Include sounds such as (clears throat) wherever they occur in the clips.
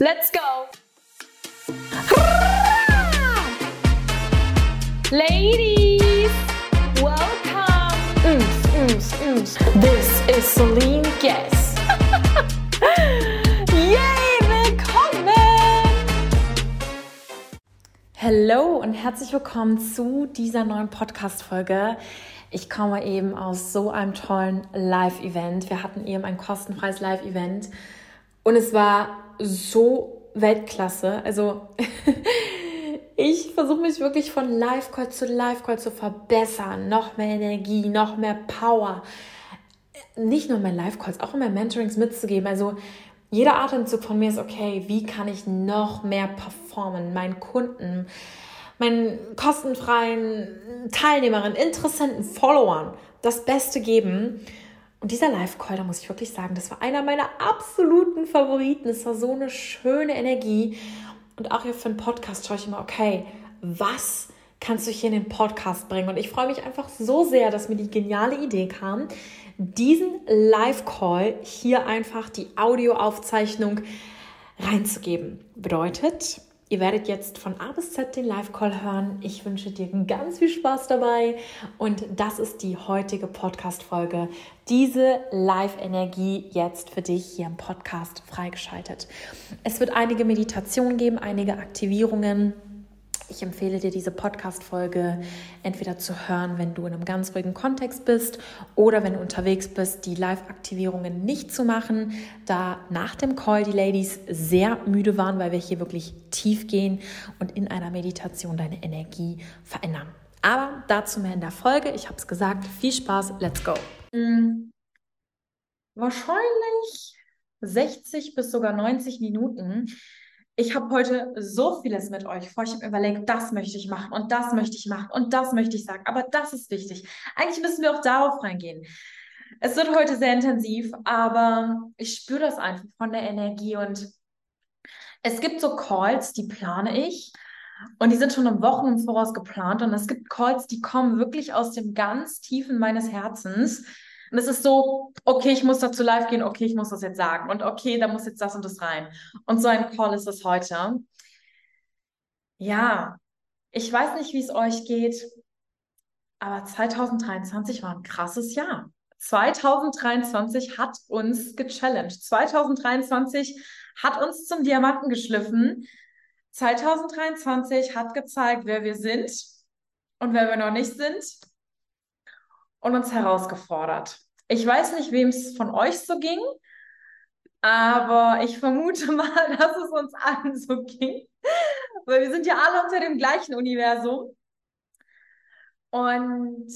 Let's go! Ladies, welcome! Ooms, ooms, ooms. This is Celine Guess. (laughs) Yay, willkommen! Hallo und herzlich willkommen zu dieser neuen Podcast-Folge. Ich komme eben aus so einem tollen Live-Event. Wir hatten eben ein kostenfreies Live-Event und es war so Weltklasse. Also (laughs) ich versuche mich wirklich von Live-Call zu Live-Call zu verbessern. Noch mehr Energie, noch mehr Power. Nicht nur in Live-Calls, auch in meinen Mentorings mitzugeben. Also jeder Atemzug von mir ist okay. Wie kann ich noch mehr performen? Meinen Kunden, meinen kostenfreien Teilnehmerinnen, Interessenten, Followern das Beste geben. Und dieser Live-Call, da muss ich wirklich sagen, das war einer meiner absoluten Favoriten. Es war so eine schöne Energie. Und auch hier für einen Podcast schaue ich immer, okay, was kannst du hier in den Podcast bringen? Und ich freue mich einfach so sehr, dass mir die geniale Idee kam, diesen Live-Call hier einfach die Audioaufzeichnung reinzugeben. Bedeutet, Ihr werdet jetzt von A bis Z den Live-Call hören. Ich wünsche dir ganz viel Spaß dabei. Und das ist die heutige Podcast-Folge. Diese Live-Energie jetzt für dich hier im Podcast freigeschaltet. Es wird einige Meditationen geben, einige Aktivierungen ich empfehle dir diese Podcast-Folge entweder zu hören, wenn du in einem ganz ruhigen Kontext bist oder wenn du unterwegs bist, die Live-Aktivierungen nicht zu machen, da nach dem Call die Ladies sehr müde waren, weil wir hier wirklich tief gehen und in einer Meditation deine Energie verändern. Aber dazu mehr in der Folge. Ich habe es gesagt. Viel Spaß. Let's go. Hm, wahrscheinlich 60 bis sogar 90 Minuten ich habe heute so vieles mit euch vor. Ich habe überlegt, das möchte ich machen und das möchte ich machen und das möchte ich sagen. Aber das ist wichtig. Eigentlich müssen wir auch darauf reingehen. Es wird heute sehr intensiv, aber ich spüre das einfach von der Energie und es gibt so Calls, die plane ich und die sind schon um Wochen im Voraus geplant und es gibt Calls, die kommen wirklich aus dem ganz tiefen meines Herzens und es ist so, okay, ich muss dazu live gehen, okay, ich muss das jetzt sagen. Und okay, da muss jetzt das und das rein. Und so ein Call ist es heute. Ja, ich weiß nicht, wie es euch geht, aber 2023 war ein krasses Jahr. 2023 hat uns gechallenged. 2023 hat uns zum Diamanten geschliffen. 2023 hat gezeigt, wer wir sind und wer wir noch nicht sind und uns herausgefordert. Ich weiß nicht, wem es von euch so ging, aber ich vermute (laughs) mal, dass es uns allen so ging, weil wir sind ja alle unter dem gleichen Universum. Und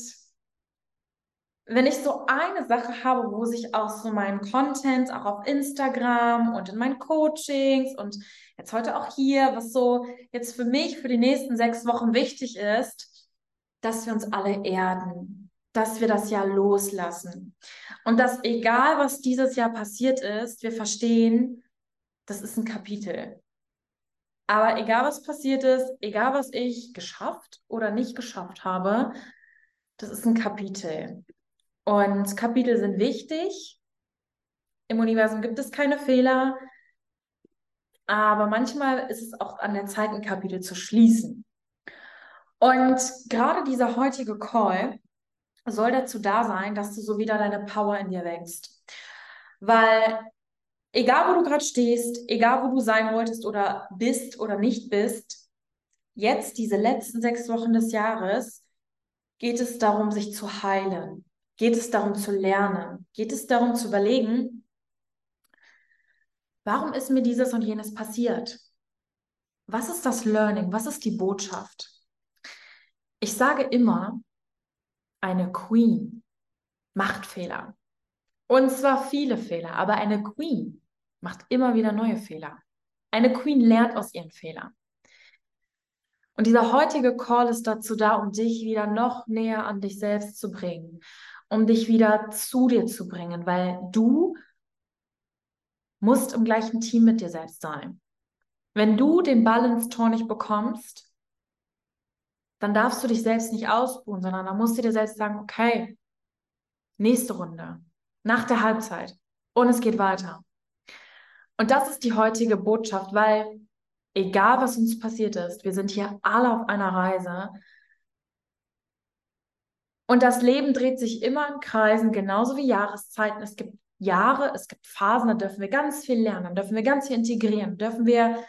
wenn ich so eine Sache habe, wo sich auch so mein Content auch auf Instagram und in meinen Coachings und jetzt heute auch hier, was so jetzt für mich für die nächsten sechs Wochen wichtig ist, dass wir uns alle erden, dass wir das Jahr loslassen. Und dass egal, was dieses Jahr passiert ist, wir verstehen, das ist ein Kapitel. Aber egal, was passiert ist, egal, was ich geschafft oder nicht geschafft habe, das ist ein Kapitel. Und Kapitel sind wichtig. Im Universum gibt es keine Fehler. Aber manchmal ist es auch an der Zeit, ein Kapitel zu schließen. Und gerade dieser heutige Call soll dazu da sein, dass du so wieder deine Power in dir wächst. Weil egal, wo du gerade stehst, egal, wo du sein wolltest oder bist oder nicht bist, jetzt diese letzten sechs Wochen des Jahres geht es darum, sich zu heilen. Geht es darum zu lernen? Geht es darum zu überlegen, warum ist mir dieses und jenes passiert? Was ist das Learning? Was ist die Botschaft? Ich sage immer, eine Queen macht Fehler. Und zwar viele Fehler, aber eine Queen macht immer wieder neue Fehler. Eine Queen lernt aus ihren Fehlern. Und dieser heutige Call ist dazu da, um dich wieder noch näher an dich selbst zu bringen, um dich wieder zu dir zu bringen, weil du musst im gleichen Team mit dir selbst sein. Wenn du den Balance-Tor nicht bekommst, dann darfst du dich selbst nicht ausruhen, sondern dann musst du dir selbst sagen, okay, nächste Runde, nach der Halbzeit und es geht weiter. Und das ist die heutige Botschaft, weil egal was uns passiert ist, wir sind hier alle auf einer Reise. Und das Leben dreht sich immer in Kreisen, genauso wie Jahreszeiten. Es gibt Jahre, es gibt Phasen, da dürfen wir ganz viel lernen, dürfen wir ganz viel integrieren, dürfen wir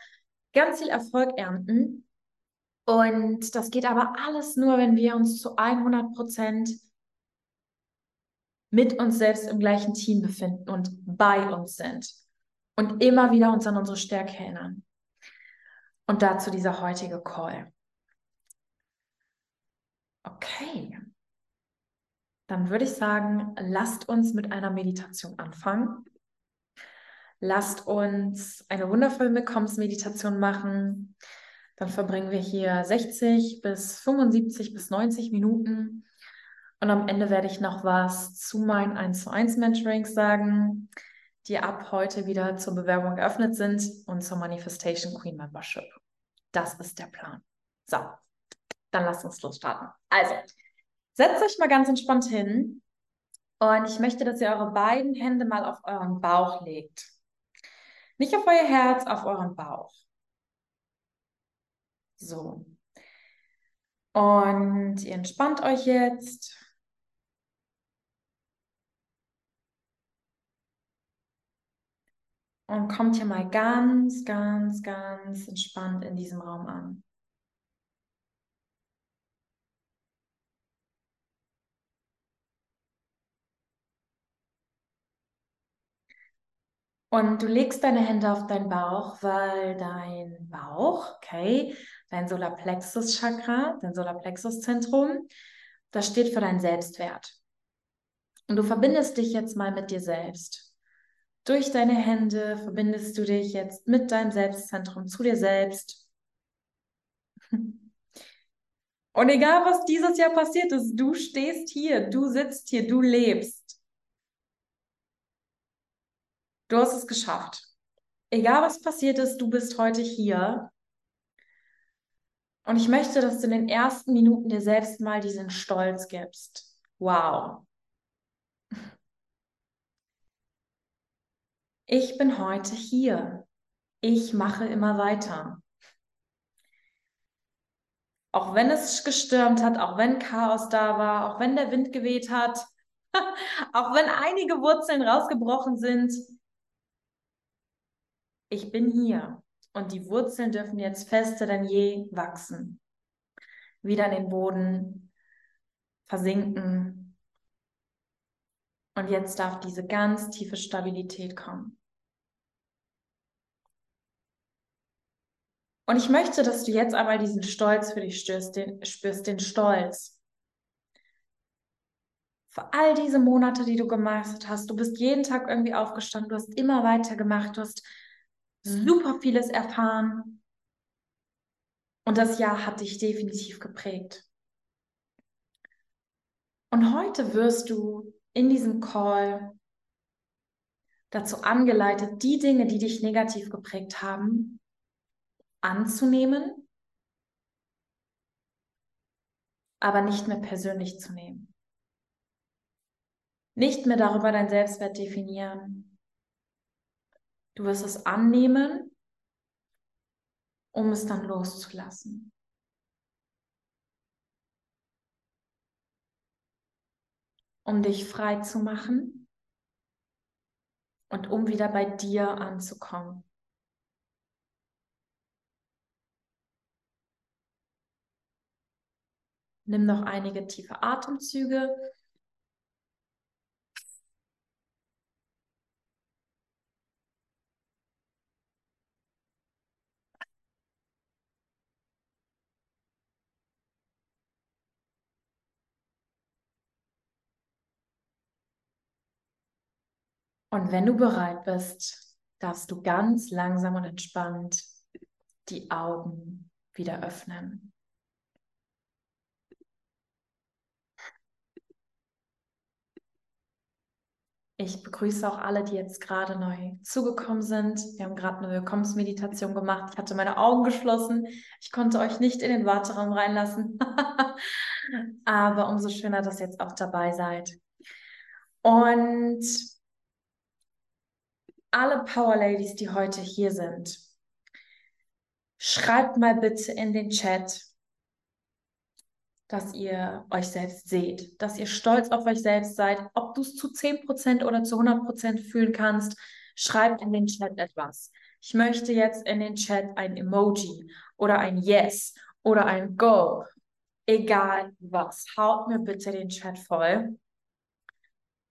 ganz viel Erfolg ernten. Und das geht aber alles nur, wenn wir uns zu 100 Prozent mit uns selbst im gleichen Team befinden und bei uns sind und immer wieder uns an unsere Stärke erinnern. Und dazu dieser heutige Call. Okay. Dann würde ich sagen, lasst uns mit einer Meditation anfangen. Lasst uns eine wundervolle Willkommensmeditation machen. Dann verbringen wir hier 60 bis 75 bis 90 Minuten. Und am Ende werde ich noch was zu meinen 1 zu 1 Mentorings sagen, die ab heute wieder zur Bewerbung geöffnet sind und zur Manifestation Queen Membership. Das ist der Plan. So, dann lasst uns losstarten. Also, setzt euch mal ganz entspannt hin und ich möchte, dass ihr eure beiden Hände mal auf euren Bauch legt. Nicht auf euer Herz, auf euren Bauch. So. Und ihr entspannt euch jetzt. Und kommt hier mal ganz, ganz, ganz entspannt in diesem Raum an. Und du legst deine Hände auf deinen Bauch, weil dein Bauch, okay, dein Solarplexus-Chakra, dein Solarplexus-Zentrum, das steht für deinen Selbstwert. Und du verbindest dich jetzt mal mit dir selbst. Durch deine Hände verbindest du dich jetzt mit deinem Selbstzentrum zu dir selbst. Und egal, was dieses Jahr passiert ist, du stehst hier, du sitzt hier, du lebst. Du hast es geschafft. Egal was passiert ist, du bist heute hier. Und ich möchte, dass du in den ersten Minuten dir selbst mal diesen Stolz gibst. Wow. Ich bin heute hier. Ich mache immer weiter. Auch wenn es gestürmt hat, auch wenn Chaos da war, auch wenn der Wind geweht hat, (laughs) auch wenn einige Wurzeln rausgebrochen sind, ich bin hier und die Wurzeln dürfen jetzt fester denn je wachsen. Wieder in den Boden versinken. Und jetzt darf diese ganz tiefe Stabilität kommen. Und ich möchte, dass du jetzt einmal diesen Stolz für dich spürst, den, spürst, den Stolz. Für all diese Monate, die du gemacht hast, du bist jeden Tag irgendwie aufgestanden, du hast immer weiter gemacht, du hast super vieles erfahren. Und das Jahr hat dich definitiv geprägt. Und heute wirst du in diesem Call dazu angeleitet, die Dinge, die dich negativ geprägt haben, anzunehmen, aber nicht mehr persönlich zu nehmen. Nicht mehr darüber dein Selbstwert definieren, Du wirst es annehmen, um es dann loszulassen. Um dich frei zu machen und um wieder bei dir anzukommen. Nimm noch einige tiefe Atemzüge Und wenn du bereit bist, darfst du ganz langsam und entspannt die Augen wieder öffnen. Ich begrüße auch alle, die jetzt gerade neu zugekommen sind. Wir haben gerade eine Willkommensmeditation gemacht. Ich hatte meine Augen geschlossen. Ich konnte euch nicht in den Warteraum reinlassen. (laughs) Aber umso schöner, dass ihr jetzt auch dabei seid. Und alle Power Ladies, die heute hier sind, schreibt mal bitte in den Chat, dass ihr euch selbst seht, dass ihr stolz auf euch selbst seid, ob du es zu 10% oder zu 100% fühlen kannst. Schreibt in den Chat etwas. Ich möchte jetzt in den Chat ein Emoji oder ein Yes oder ein Go. Egal was. Haut mir bitte den Chat voll.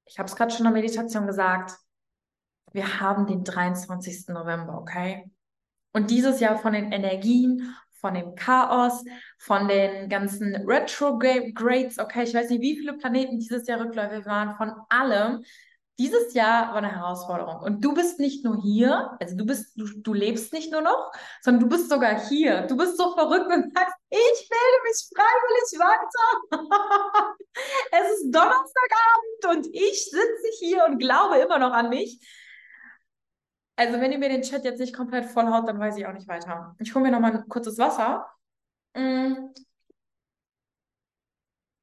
Ich habe es gerade schon in der Meditation gesagt. Wir haben den 23. November, okay? Und dieses Jahr von den Energien, von dem Chaos, von den ganzen Retrogrades, okay, ich weiß nicht, wie viele Planeten dieses Jahr rückläufig waren, von allem. Dieses Jahr war eine Herausforderung. Und du bist nicht nur hier, also du bist, du, du lebst nicht nur noch, sondern du bist sogar hier. Du bist so verrückt und sagst, ich melde mich freiwillig weiter. (laughs) es ist Donnerstagabend und ich sitze hier und glaube immer noch an mich. Also wenn ihr mir den Chat jetzt nicht komplett vollhaut, dann weiß ich auch nicht weiter. Ich hole mir noch mal ein kurzes Wasser. Mm.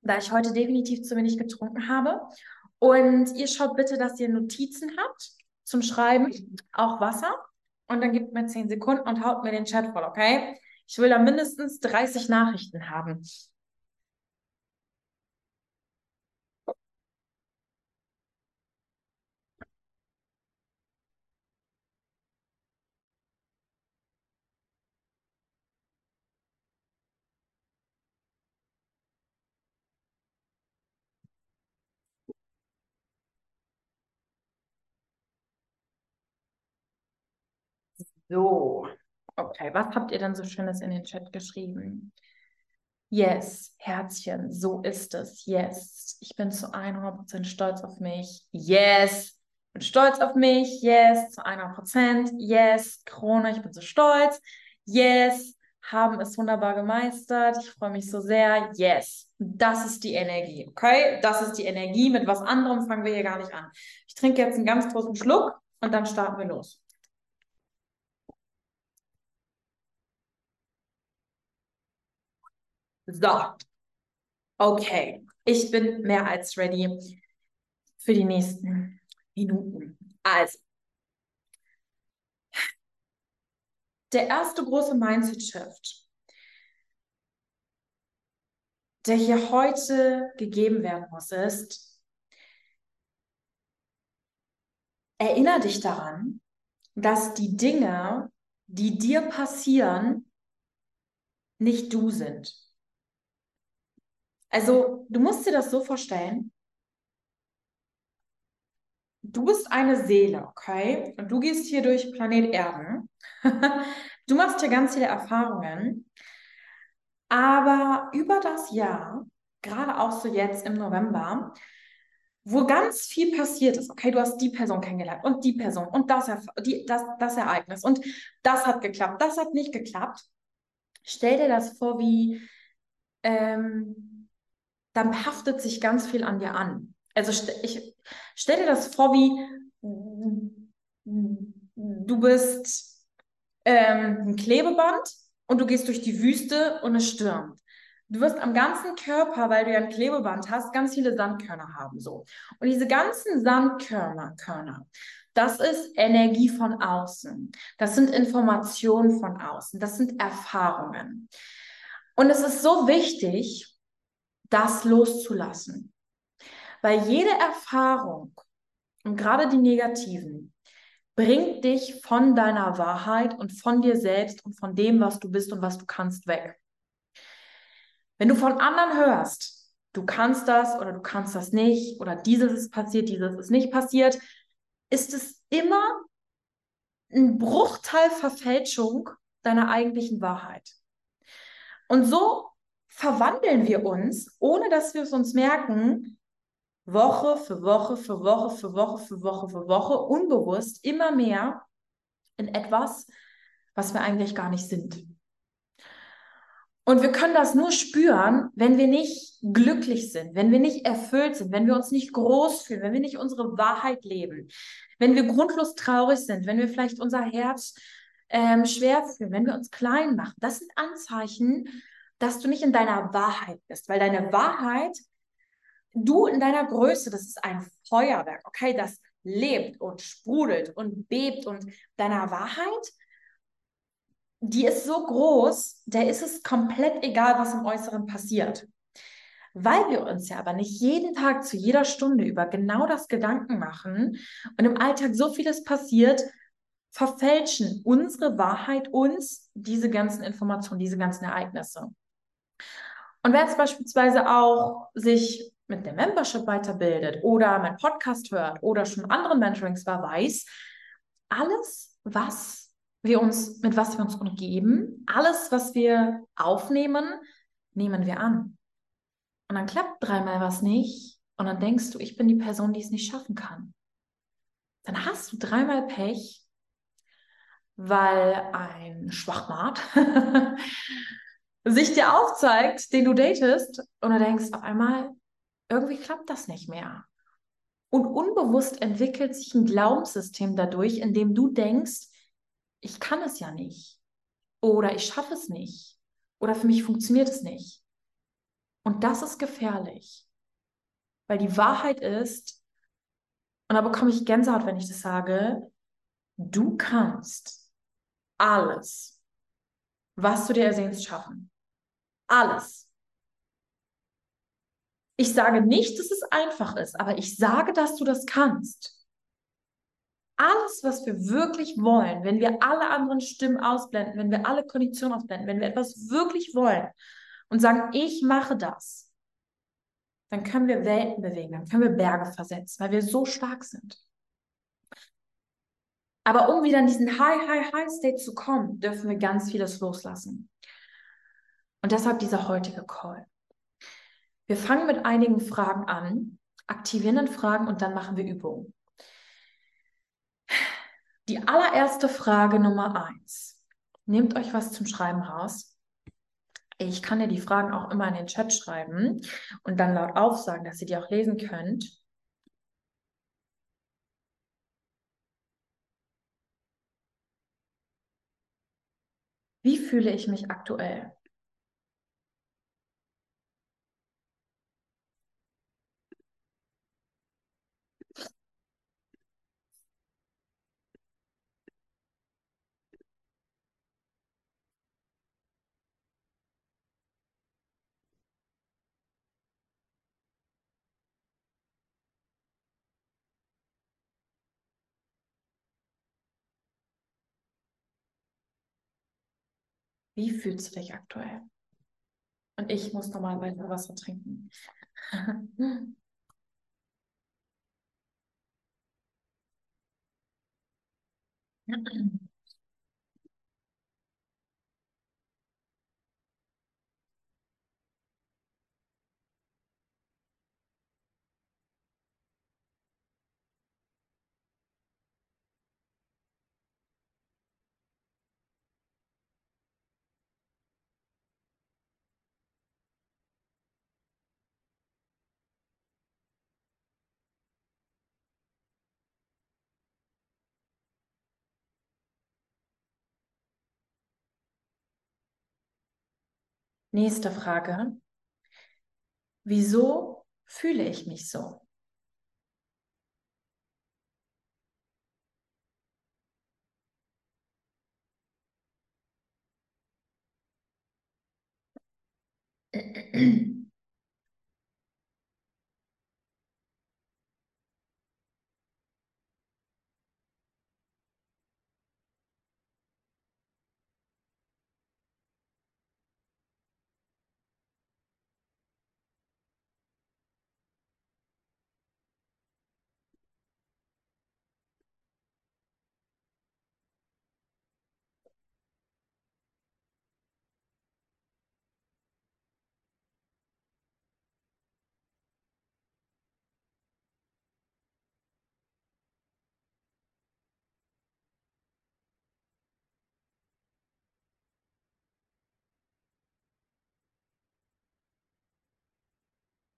Da ich heute definitiv zu wenig getrunken habe. Und ihr schaut bitte, dass ihr Notizen habt zum Schreiben, auch Wasser. Und dann gebt mir 10 Sekunden und haut mir den Chat voll, okay? Ich will da mindestens 30 Nachrichten haben. So, okay, was habt ihr denn so Schönes in den Chat geschrieben? Yes, Herzchen, so ist es. Yes, ich bin zu 100% stolz auf mich. Yes, bin stolz auf mich. Yes, zu 100%. Yes, Krone, ich bin so stolz. Yes, haben es wunderbar gemeistert. Ich freue mich so sehr. Yes, das ist die Energie, okay? Das ist die Energie. Mit was anderem fangen wir hier gar nicht an. Ich trinke jetzt einen ganz großen Schluck und dann starten wir los. So, okay, ich bin mehr als ready für die nächsten Minuten. Also, der erste große Mindset-Shift, der hier heute gegeben werden muss, ist, erinnere dich daran, dass die Dinge, die dir passieren, nicht du sind. Also, du musst dir das so vorstellen. Du bist eine Seele, okay? Und du gehst hier durch Planet Erden. (laughs) du machst hier ganz viele Erfahrungen. Aber über das Jahr, gerade auch so jetzt im November, wo ganz viel passiert ist. Okay, du hast die Person kennengelernt und die Person und das, die, das, das Ereignis und das hat geklappt, das hat nicht geklappt. Stell dir das vor wie ähm, dann haftet sich ganz viel an dir an. Also ich stell dir das vor, wie du bist ähm, ein Klebeband und du gehst durch die Wüste und es stürmt. Du wirst am ganzen Körper, weil du ja ein Klebeband hast, ganz viele Sandkörner haben so. Und diese ganzen Sandkörner, Körner, das ist Energie von außen. Das sind Informationen von außen. Das sind Erfahrungen. Und es ist so wichtig, das loszulassen. Weil jede Erfahrung, und gerade die negativen, bringt dich von deiner Wahrheit und von dir selbst und von dem, was du bist und was du kannst, weg. Wenn du von anderen hörst, du kannst das oder du kannst das nicht oder dieses ist passiert, dieses ist nicht passiert, ist es immer ein Bruchteil Verfälschung deiner eigentlichen Wahrheit. Und so verwandeln wir uns, ohne dass wir es uns merken, Woche für Woche für Woche für Woche für Woche für Woche unbewusst immer mehr in etwas, was wir eigentlich gar nicht sind. Und wir können das nur spüren, wenn wir nicht glücklich sind, wenn wir nicht erfüllt sind, wenn wir uns nicht groß fühlen, wenn wir nicht unsere Wahrheit leben, wenn wir grundlos traurig sind, wenn wir vielleicht unser Herz ähm, schwer fühlen, wenn wir uns klein machen. Das sind Anzeichen, dass du nicht in deiner Wahrheit bist, weil deine Wahrheit, du in deiner Größe, das ist ein Feuerwerk, okay, das lebt und sprudelt und bebt und deiner Wahrheit, die ist so groß, der ist es komplett egal, was im Äußeren passiert. Weil wir uns ja aber nicht jeden Tag zu jeder Stunde über genau das Gedanken machen und im Alltag so vieles passiert, verfälschen unsere Wahrheit uns diese ganzen Informationen, diese ganzen Ereignisse. Und wer jetzt beispielsweise auch sich mit der Membership weiterbildet oder mein Podcast hört oder schon anderen Mentorings war, weiß, alles, was wir uns, mit was wir uns umgeben, alles, was wir aufnehmen, nehmen wir an. Und dann klappt dreimal was nicht und dann denkst du, ich bin die Person, die es nicht schaffen kann. Dann hast du dreimal Pech, weil ein Schwachmat (laughs) sich dir aufzeigt, den du datest und du denkst auf einmal, irgendwie klappt das nicht mehr. Und unbewusst entwickelt sich ein Glaubenssystem dadurch, in dem du denkst, ich kann es ja nicht. Oder ich schaffe es nicht. Oder für mich funktioniert es nicht. Und das ist gefährlich. Weil die Wahrheit ist, und da bekomme ich Gänsehaut, wenn ich das sage, du kannst alles, was du dir ersehnst, schaffen. Alles. Ich sage nicht, dass es einfach ist, aber ich sage, dass du das kannst. Alles, was wir wirklich wollen, wenn wir alle anderen Stimmen ausblenden, wenn wir alle Konditionen ausblenden, wenn wir etwas wirklich wollen und sagen, ich mache das, dann können wir Welten bewegen, dann können wir Berge versetzen, weil wir so stark sind. Aber um wieder in diesen High, High, High State zu kommen, dürfen wir ganz vieles loslassen. Und deshalb dieser heutige Call. Wir fangen mit einigen Fragen an, aktivieren dann Fragen und dann machen wir Übungen. Die allererste Frage Nummer eins. Nehmt euch was zum Schreiben raus. Ich kann dir die Fragen auch immer in den Chat schreiben und dann laut aufsagen, dass ihr die auch lesen könnt. Wie fühle ich mich aktuell? Wie fühlst du dich aktuell? Und ich muss nochmal weiter Wasser trinken. (laughs) Nächste Frage. Wieso fühle ich mich so? (clears throat)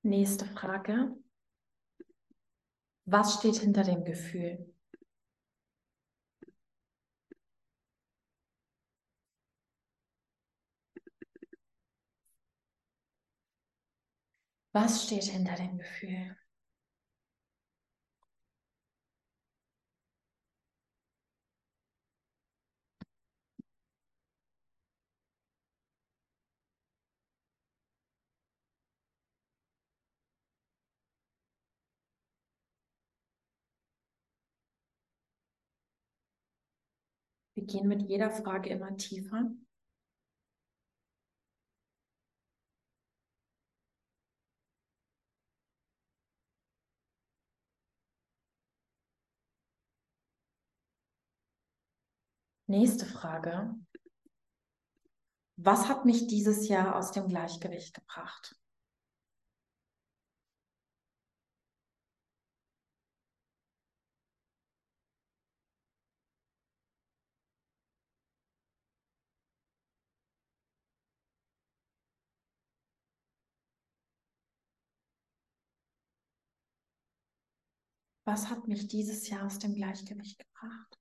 Nächste Frage. Was steht hinter dem Gefühl? Was steht hinter dem Gefühl? Gehen mit jeder Frage immer tiefer. Nächste Frage. Was hat mich dieses Jahr aus dem Gleichgewicht gebracht? Was hat mich dieses Jahr aus dem Gleichgewicht gebracht?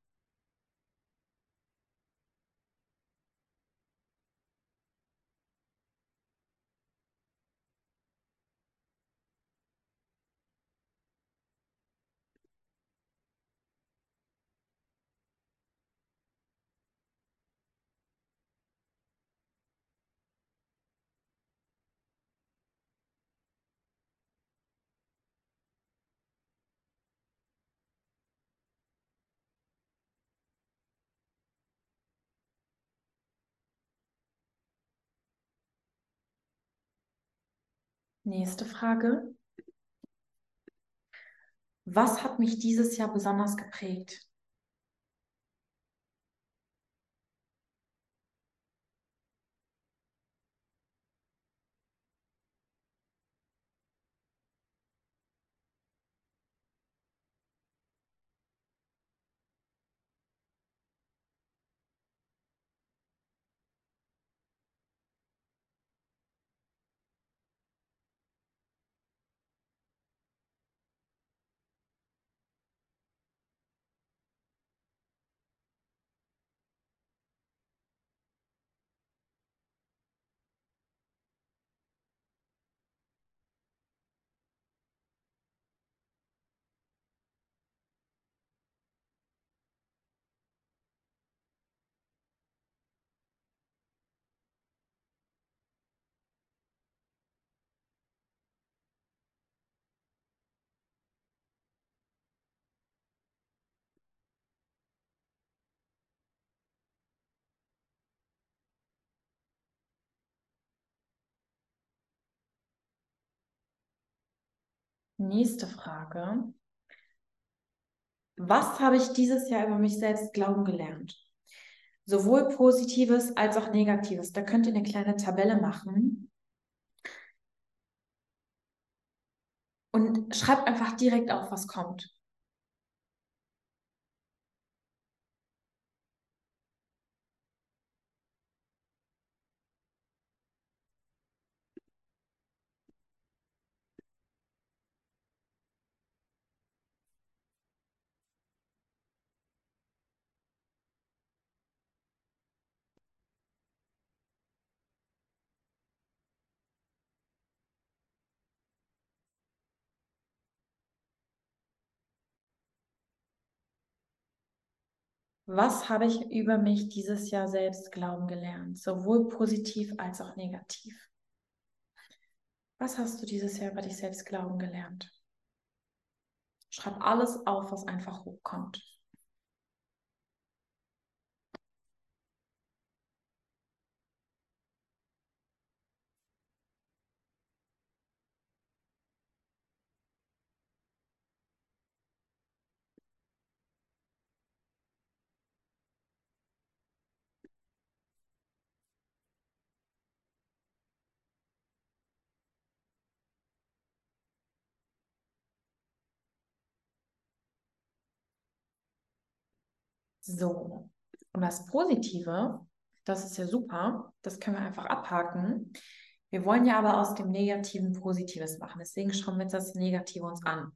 Nächste Frage. Was hat mich dieses Jahr besonders geprägt? Nächste Frage. Was habe ich dieses Jahr über mich selbst glauben gelernt? Sowohl Positives als auch Negatives. Da könnt ihr eine kleine Tabelle machen. Und schreibt einfach direkt auf, was kommt. Was habe ich über mich dieses Jahr selbst glauben gelernt, sowohl positiv als auch negativ? Was hast du dieses Jahr über dich selbst glauben gelernt? Schreib alles auf, was einfach hochkommt. So, und das Positive, das ist ja super, das können wir einfach abhaken. Wir wollen ja aber aus dem Negativen Positives machen. Deswegen schauen wir jetzt das Negative uns an.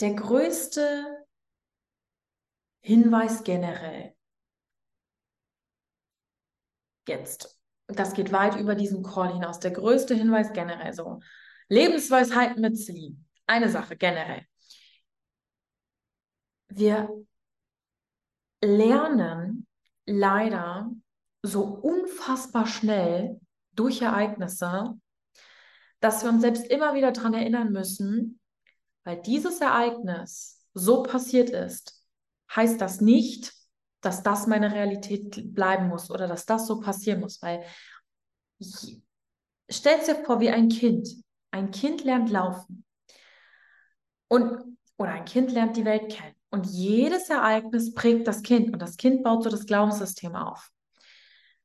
Der größte Hinweis generell. Jetzt. Das geht weit über diesen Call hinaus. Der größte Hinweis generell so. Lebensweisheiten mit Celine eine Sache generell. Wir lernen leider so unfassbar schnell durch Ereignisse, dass wir uns selbst immer wieder daran erinnern müssen, weil dieses Ereignis so passiert ist, heißt das nicht, dass das meine Realität bleiben muss oder dass das so passieren muss, weil stellt dir vor wie ein Kind. Ein Kind lernt laufen. Und, oder ein Kind lernt die Welt kennen. Und jedes Ereignis prägt das Kind und das Kind baut so das Glaubenssystem auf.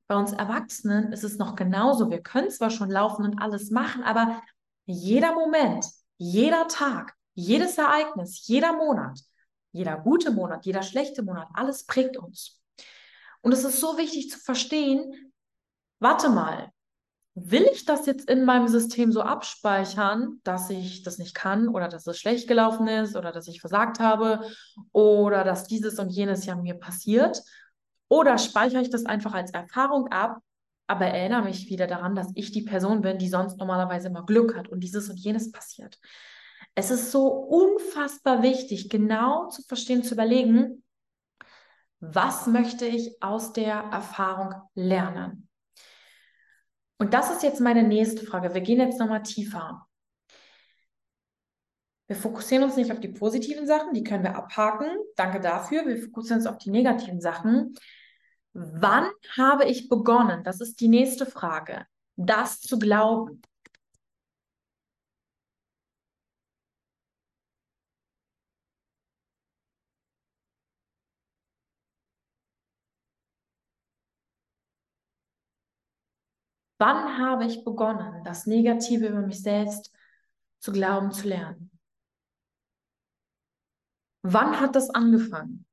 Bei uns Erwachsenen ist es noch genauso. Wir können zwar schon laufen und alles machen, aber jeder Moment, jeder Tag, jedes Ereignis, jeder Monat, jeder gute Monat, jeder schlechte Monat, alles prägt uns. Und es ist so wichtig zu verstehen, warte mal, will ich das jetzt in meinem System so abspeichern, dass ich das nicht kann oder dass es schlecht gelaufen ist oder dass ich versagt habe oder dass dieses und jenes ja mir passiert? Oder speichere ich das einfach als Erfahrung ab, aber erinnere mich wieder daran, dass ich die Person bin, die sonst normalerweise immer Glück hat und dieses und jenes passiert. Es ist so unfassbar wichtig, genau zu verstehen, zu überlegen, was möchte ich aus der Erfahrung lernen? Und das ist jetzt meine nächste Frage. Wir gehen jetzt nochmal tiefer. Wir fokussieren uns nicht auf die positiven Sachen, die können wir abhaken. Danke dafür. Wir fokussieren uns auf die negativen Sachen. Wann habe ich begonnen? Das ist die nächste Frage. Das zu glauben. Wann habe ich begonnen, das Negative über mich selbst zu glauben, zu lernen? Wann hat das angefangen?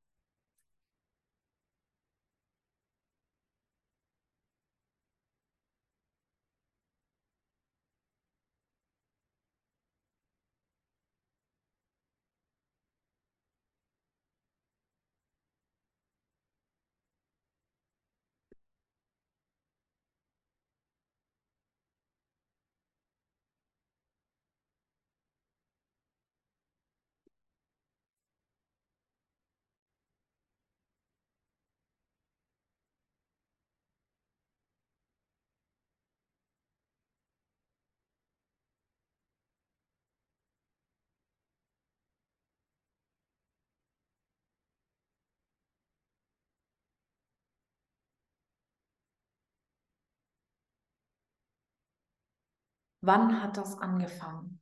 Wann hat das angefangen?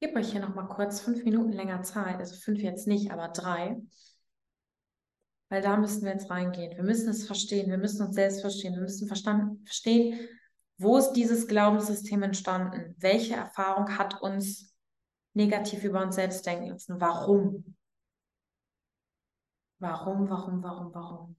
Gebe euch hier noch mal kurz fünf Minuten länger Zeit, also fünf jetzt nicht, aber drei, weil da müssen wir jetzt reingehen. Wir müssen es verstehen, wir müssen uns selbst verstehen, wir müssen verstehen, wo ist dieses Glaubenssystem entstanden? Welche Erfahrung hat uns negativ über uns selbst denken lassen? Warum? Warum, warum, warum, warum?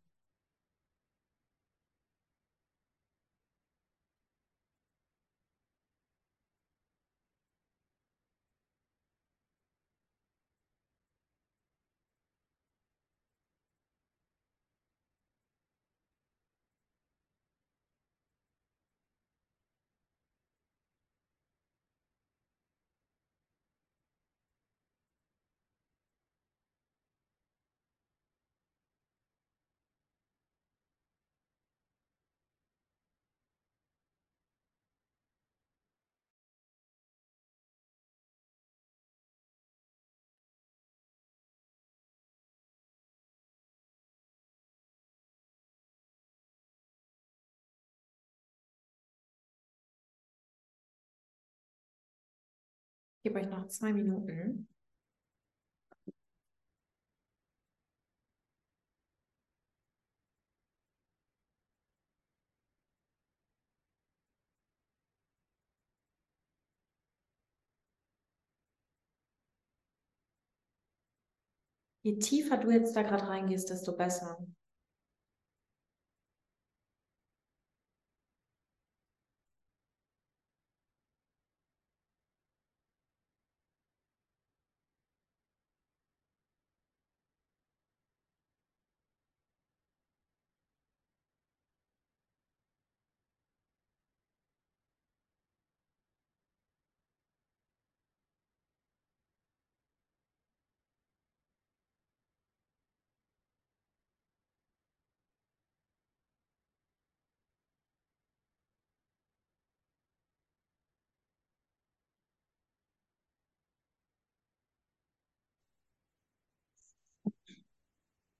Ich gebe euch noch zwei Minuten. Je tiefer du jetzt da gerade reingehst, desto besser.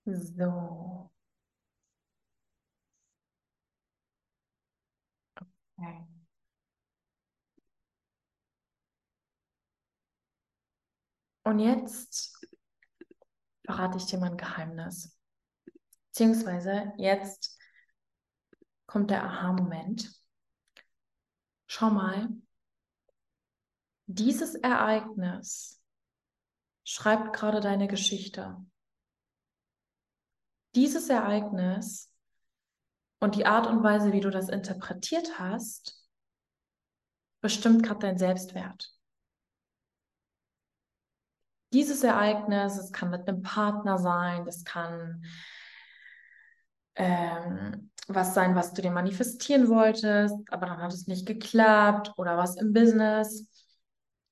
So. Okay. Und jetzt verrate ich dir mein Geheimnis. Beziehungsweise jetzt kommt der Aha-Moment. Schau mal, dieses Ereignis schreibt gerade deine Geschichte. Dieses Ereignis und die Art und Weise, wie du das interpretiert hast, bestimmt gerade dein Selbstwert. Dieses Ereignis, es kann mit einem Partner sein, das kann ähm, was sein, was du dir manifestieren wolltest, aber dann hat es nicht geklappt oder was im Business.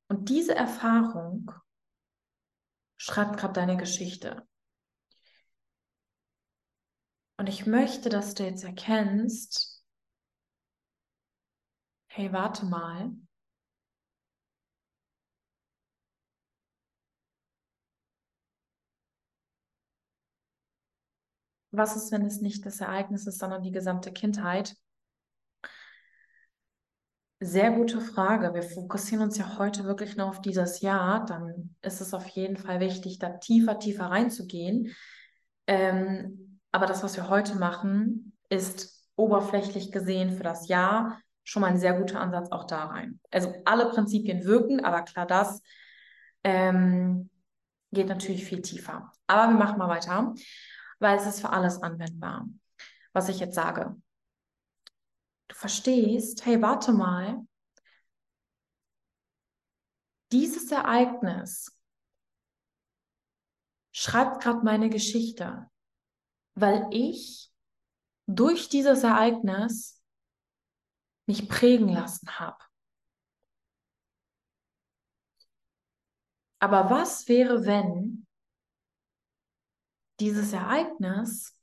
Und diese Erfahrung schreibt gerade deine Geschichte. Und ich möchte, dass du jetzt erkennst, hey, warte mal. Was ist, wenn es nicht das Ereignis ist, sondern die gesamte Kindheit? Sehr gute Frage. Wir fokussieren uns ja heute wirklich nur auf dieses Jahr. Dann ist es auf jeden Fall wichtig, da tiefer, tiefer reinzugehen. Ähm, aber das, was wir heute machen, ist oberflächlich gesehen für das Jahr schon mal ein sehr guter Ansatz auch da rein. Also alle Prinzipien wirken, aber klar, das ähm, geht natürlich viel tiefer. Aber wir machen mal weiter weil es ist für alles anwendbar, was ich jetzt sage. Du verstehst, hey, warte mal, dieses Ereignis schreibt gerade meine Geschichte, weil ich durch dieses Ereignis mich prägen lassen habe. Aber was wäre, wenn dieses Ereignis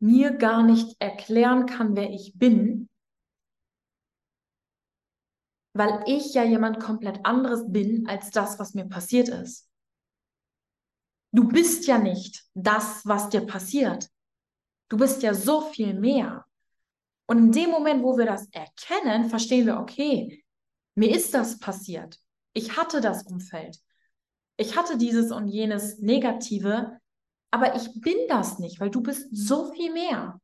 mir gar nicht erklären kann, wer ich bin, weil ich ja jemand komplett anderes bin als das, was mir passiert ist. Du bist ja nicht das, was dir passiert. Du bist ja so viel mehr. Und in dem Moment, wo wir das erkennen, verstehen wir, okay, mir ist das passiert. Ich hatte das Umfeld ich hatte dieses und jenes Negative, aber ich bin das nicht, weil du bist so viel mehr.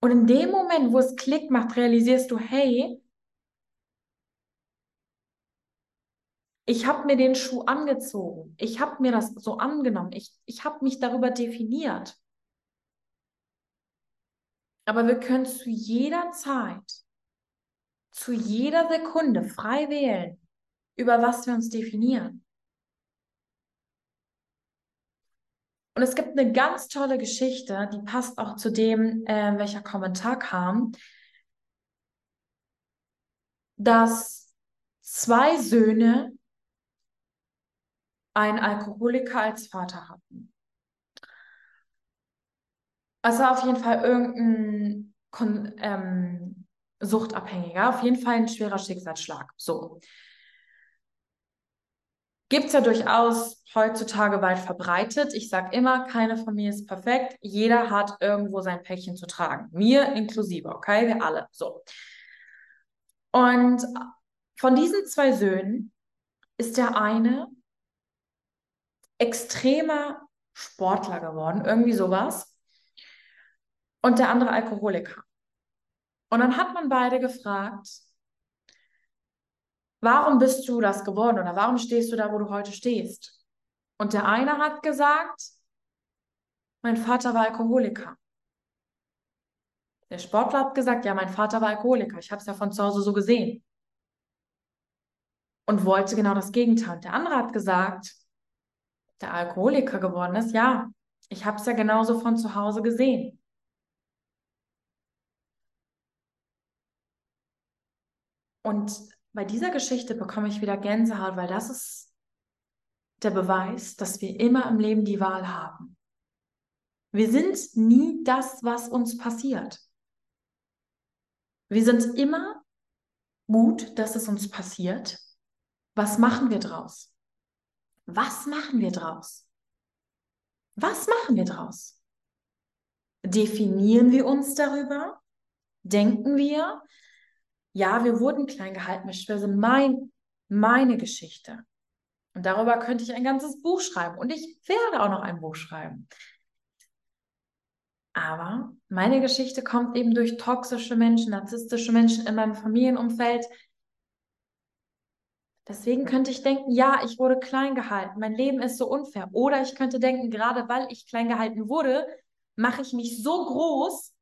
Und in dem Moment, wo es Klick macht, realisierst du, hey, ich habe mir den Schuh angezogen. Ich habe mir das so angenommen. Ich, ich habe mich darüber definiert. Aber wir können zu jeder Zeit zu jeder Sekunde frei wählen, über was wir uns definieren. Und es gibt eine ganz tolle Geschichte, die passt auch zu dem, äh, welcher Kommentar kam, dass zwei Söhne einen Alkoholiker als Vater hatten. Also auf jeden Fall irgendein ähm, Suchtabhängiger. Auf jeden Fall ein schwerer Schicksalsschlag. So. Gibt es ja durchaus heutzutage weit verbreitet. Ich sage immer, keine Familie ist perfekt. Jeder hat irgendwo sein Päckchen zu tragen. Mir inklusive, okay? Wir alle. So. Und von diesen zwei Söhnen ist der eine extremer Sportler geworden, irgendwie sowas. Und der andere Alkoholiker. Und dann hat man beide gefragt, warum bist du das geworden oder warum stehst du da, wo du heute stehst? Und der eine hat gesagt, mein Vater war Alkoholiker. Der Sportler hat gesagt, ja, mein Vater war Alkoholiker. Ich habe es ja von zu Hause so gesehen. Und wollte genau das Gegenteil. Der andere hat gesagt, der Alkoholiker geworden ist, ja, ich habe es ja genauso von zu Hause gesehen. Und bei dieser Geschichte bekomme ich wieder Gänsehaut, weil das ist der Beweis, dass wir immer im Leben die Wahl haben. Wir sind nie das, was uns passiert. Wir sind immer gut, dass es uns passiert. Was machen wir draus? Was machen wir draus? Was machen wir draus? Definieren wir uns darüber? Denken wir, ja, wir wurden klein gehalten, beispielsweise mein, meine Geschichte. Und darüber könnte ich ein ganzes Buch schreiben. Und ich werde auch noch ein Buch schreiben. Aber meine Geschichte kommt eben durch toxische Menschen, narzisstische Menschen in meinem Familienumfeld. Deswegen könnte ich denken, ja, ich wurde klein gehalten, mein Leben ist so unfair. Oder ich könnte denken, gerade weil ich klein gehalten wurde, mache ich mich so groß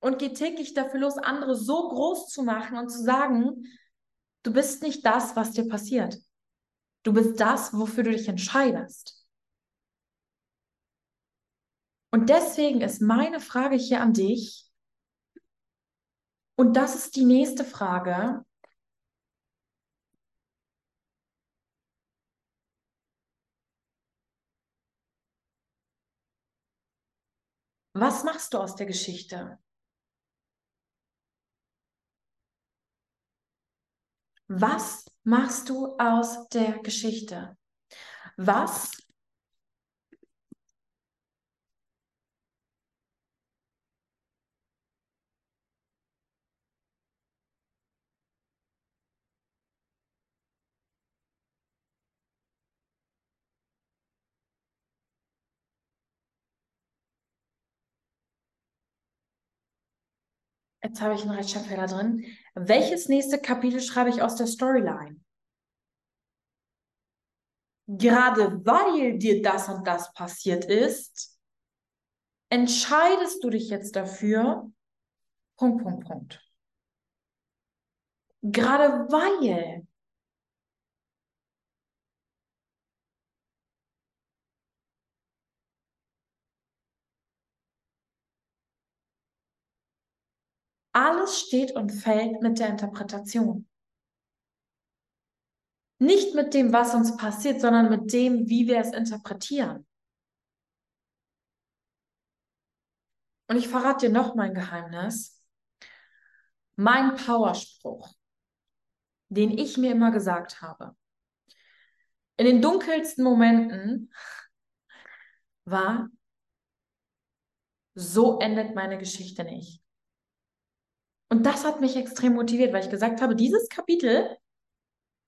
und gehe täglich dafür los, andere so groß zu machen und zu sagen, du bist nicht das, was dir passiert. Du bist das, wofür du dich entscheidest. Und deswegen ist meine Frage hier an dich, und das ist die nächste Frage, Was machst du aus der Geschichte? Was machst du aus der Geschichte? Was Jetzt habe ich einen Rechtschreibfehler drin. Welches nächste Kapitel schreibe ich aus der Storyline? Gerade weil dir das und das passiert ist, entscheidest du dich jetzt dafür. Punkt, Punkt, Punkt. Gerade weil. Alles steht und fällt mit der Interpretation. Nicht mit dem, was uns passiert, sondern mit dem, wie wir es interpretieren. Und ich verrate dir noch mein Geheimnis. Mein Powerspruch, den ich mir immer gesagt habe, in den dunkelsten Momenten war, so endet meine Geschichte nicht. Und das hat mich extrem motiviert, weil ich gesagt habe, dieses Kapitel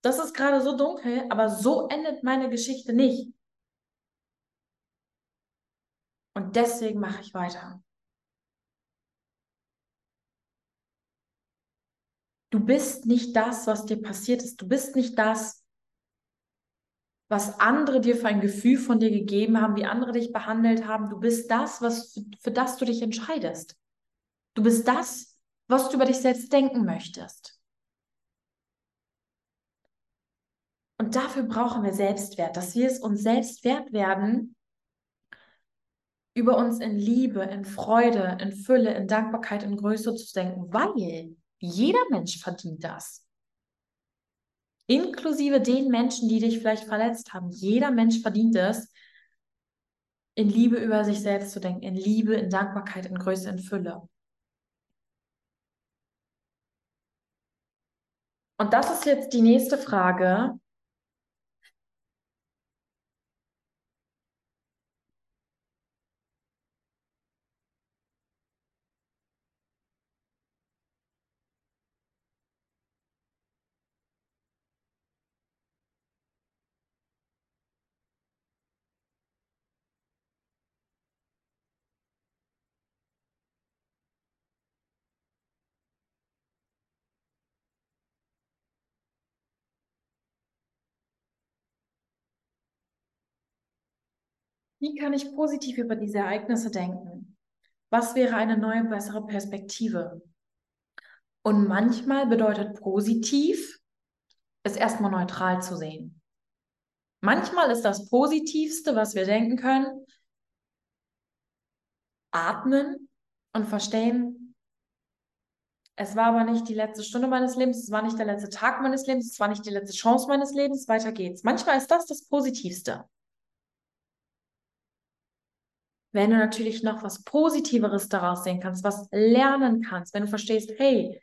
das ist gerade so dunkel, aber so endet meine Geschichte nicht. Und deswegen mache ich weiter. Du bist nicht das, was dir passiert ist. Du bist nicht das, was andere dir für ein Gefühl von dir gegeben haben, wie andere dich behandelt haben. Du bist das, was, für das du dich entscheidest. Du bist das, was du über dich selbst denken möchtest. Und dafür brauchen wir Selbstwert, dass wir es uns selbst wert werden, über uns in Liebe, in Freude, in Fülle, in Dankbarkeit, in Größe zu denken, weil jeder Mensch verdient das. Inklusive den Menschen, die dich vielleicht verletzt haben. Jeder Mensch verdient es, in Liebe über sich selbst zu denken, in Liebe, in Dankbarkeit, in Größe, in Fülle. Und das ist jetzt die nächste Frage. Wie kann ich positiv über diese Ereignisse denken? Was wäre eine neue, bessere Perspektive? Und manchmal bedeutet positiv, es erstmal neutral zu sehen. Manchmal ist das Positivste, was wir denken können, atmen und verstehen, es war aber nicht die letzte Stunde meines Lebens, es war nicht der letzte Tag meines Lebens, es war nicht die letzte Chance meines Lebens, weiter geht's. Manchmal ist das das Positivste. Wenn du natürlich noch was Positiveres daraus sehen kannst, was lernen kannst, wenn du verstehst, hey,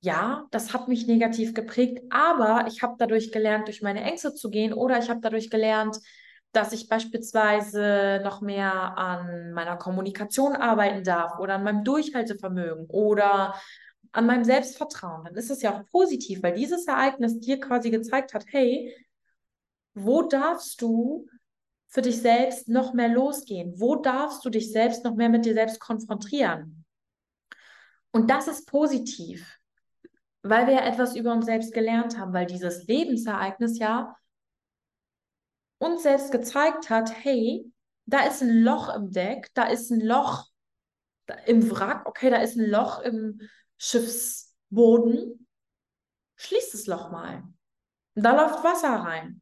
ja, das hat mich negativ geprägt, aber ich habe dadurch gelernt, durch meine Ängste zu gehen oder ich habe dadurch gelernt, dass ich beispielsweise noch mehr an meiner Kommunikation arbeiten darf oder an meinem Durchhaltevermögen oder an meinem Selbstvertrauen. Dann ist es ja auch positiv, weil dieses Ereignis dir quasi gezeigt hat, hey, wo darfst du für dich selbst noch mehr losgehen? Wo darfst du dich selbst noch mehr mit dir selbst konfrontieren? Und das ist positiv, weil wir ja etwas über uns selbst gelernt haben, weil dieses Lebensereignis ja uns selbst gezeigt hat, hey, da ist ein Loch im Deck, da ist ein Loch im Wrack, okay, da ist ein Loch im Schiffsboden. Schließ das Loch mal. Da läuft Wasser rein.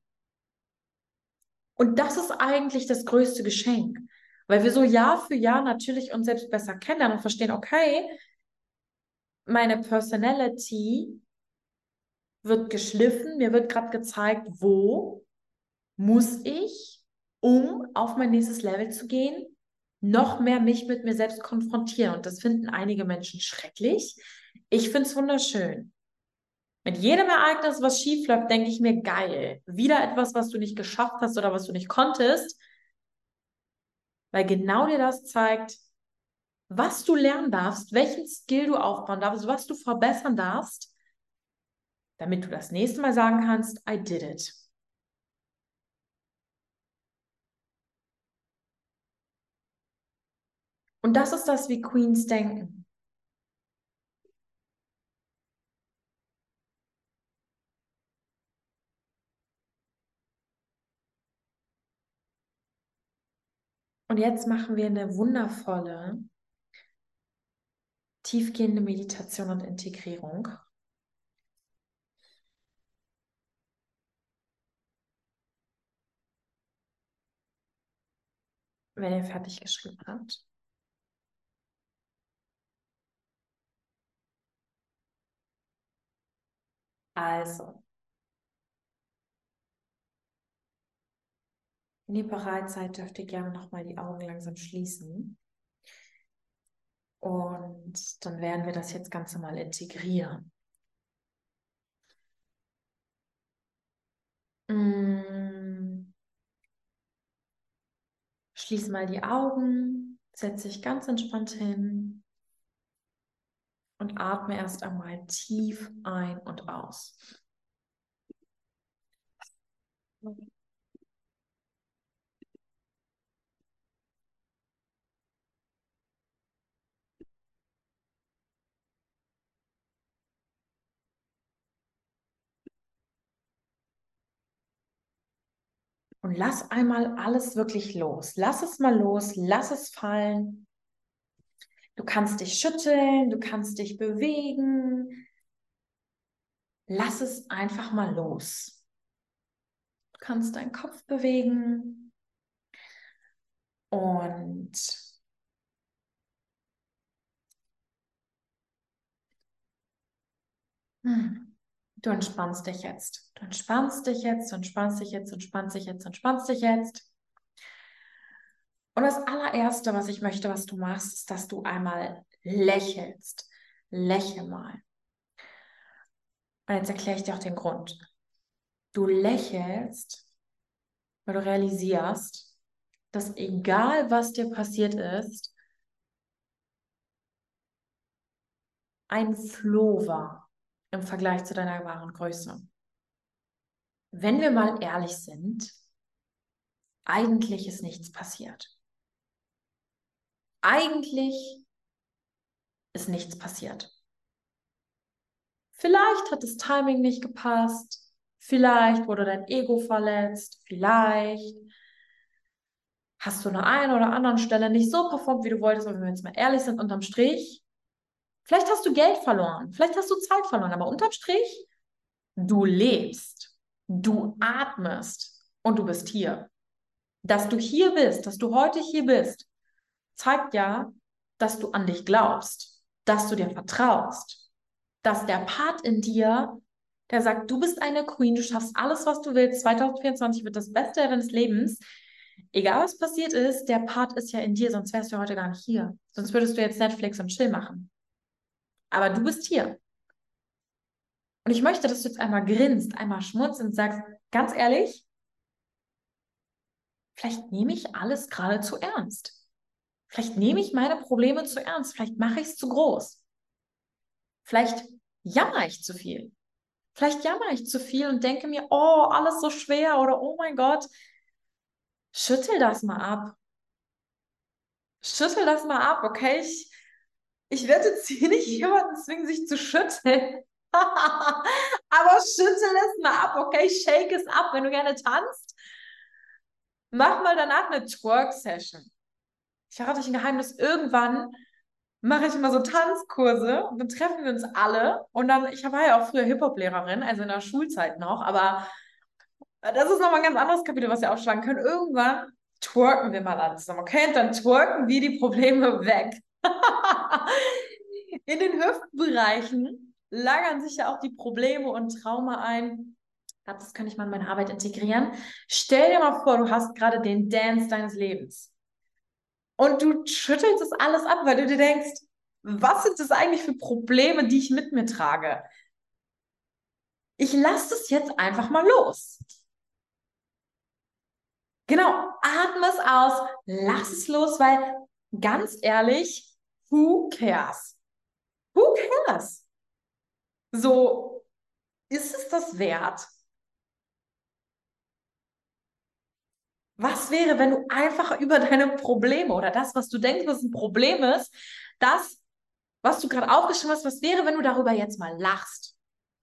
Und das ist eigentlich das größte Geschenk, weil wir so Jahr für Jahr natürlich uns selbst besser kennenlernen und verstehen, okay, meine Personality wird geschliffen, mir wird gerade gezeigt, wo muss ich, um auf mein nächstes Level zu gehen, noch mehr mich mit mir selbst konfrontieren. Und das finden einige Menschen schrecklich. Ich finde es wunderschön. Mit jedem Ereignis, was schief läuft, denke ich mir, geil. Wieder etwas, was du nicht geschafft hast oder was du nicht konntest. Weil genau dir das zeigt, was du lernen darfst, welchen Skill du aufbauen darfst, was du verbessern darfst, damit du das nächste Mal sagen kannst, I did it. Und das ist das, wie Queens denken. Und jetzt machen wir eine wundervolle, tiefgehende Meditation und Integrierung. Wenn ihr fertig geschrieben habt. Also, wenn ihr bereit seid, dürft ihr gerne nochmal die Augen langsam schließen. Und dann werden wir das jetzt ganz normal integrieren. Mm. Schließ mal die Augen, setz dich ganz entspannt hin und atme erst einmal tief ein und aus. Und lass einmal alles wirklich los. Lass es mal los, lass es fallen. Du kannst dich schütteln, du kannst dich bewegen. Lass es einfach mal los. Du kannst deinen Kopf bewegen und hm, du entspannst dich jetzt. Du entspannst dich jetzt, du entspannst dich jetzt, du entspannst dich jetzt, du entspannst dich jetzt. Und das allererste, was ich möchte, was du machst, ist, dass du einmal lächelst. Lächel mal. Und jetzt erkläre ich dir auch den Grund. Du lächelst, weil du realisierst, dass egal was dir passiert ist, ein Floh war im Vergleich zu deiner wahren Größe. Wenn wir mal ehrlich sind, eigentlich ist nichts passiert eigentlich ist nichts passiert. Vielleicht hat das Timing nicht gepasst, vielleicht wurde dein Ego verletzt, vielleicht hast du an der einen oder anderen Stelle nicht so performt, wie du wolltest, aber wenn wir jetzt mal ehrlich sind, unterm Strich, vielleicht hast du Geld verloren, vielleicht hast du Zeit verloren, aber unterm Strich, du lebst, du atmest und du bist hier. Dass du hier bist, dass du heute hier bist, zeigt ja, dass du an dich glaubst, dass du dir vertraust, dass der Part in dir, der sagt, du bist eine Queen, du schaffst alles, was du willst, 2024 wird das Beste deines Lebens, egal was passiert ist, der Part ist ja in dir, sonst wärst du heute gar nicht hier. Sonst würdest du jetzt Netflix und Chill machen. Aber du bist hier. Und ich möchte, dass du jetzt einmal grinst, einmal schmunzt und sagst, ganz ehrlich, vielleicht nehme ich alles gerade zu ernst. Vielleicht nehme ich meine Probleme zu ernst. Vielleicht mache ich es zu groß. Vielleicht jammer ich zu viel. Vielleicht jammer ich zu viel und denke mir, oh, alles so schwer oder oh mein Gott. Schüttel das mal ab. Schüttel das mal ab, okay? Ich, ich werde jetzt hier nicht jemanden zwingen, sich zu schütteln. (laughs) Aber schüttel es mal ab, okay? Shake es ab. Wenn du gerne tanzt, mach mal danach eine Twerk-Session. Ich verrate euch ein Geheimnis. Irgendwann mache ich immer so Tanzkurse und dann treffen wir uns alle. Und dann, ich war ja auch früher Hip-Hop-Lehrerin, also in der Schulzeit noch, aber das ist nochmal ein ganz anderes Kapitel, was wir aufschlagen können. Irgendwann twerken wir mal alle zusammen, okay? Und dann twerken wir die Probleme weg. (laughs) in den Hüftbereichen lagern sich ja auch die Probleme und Trauma ein. Das kann ich mal in meine Arbeit integrieren. Stell dir mal vor, du hast gerade den Dance deines Lebens. Und du schüttelst es alles ab, weil du dir denkst, was sind das eigentlich für Probleme, die ich mit mir trage? Ich lasse es jetzt einfach mal los. Genau, atme es aus, lass es los, weil ganz ehrlich, who cares? Who cares? So, ist es das wert? Was wäre, wenn du einfach über deine Probleme oder das, was du denkst, was ein Problem ist, das, was du gerade aufgeschrieben hast, was wäre, wenn du darüber jetzt mal lachst?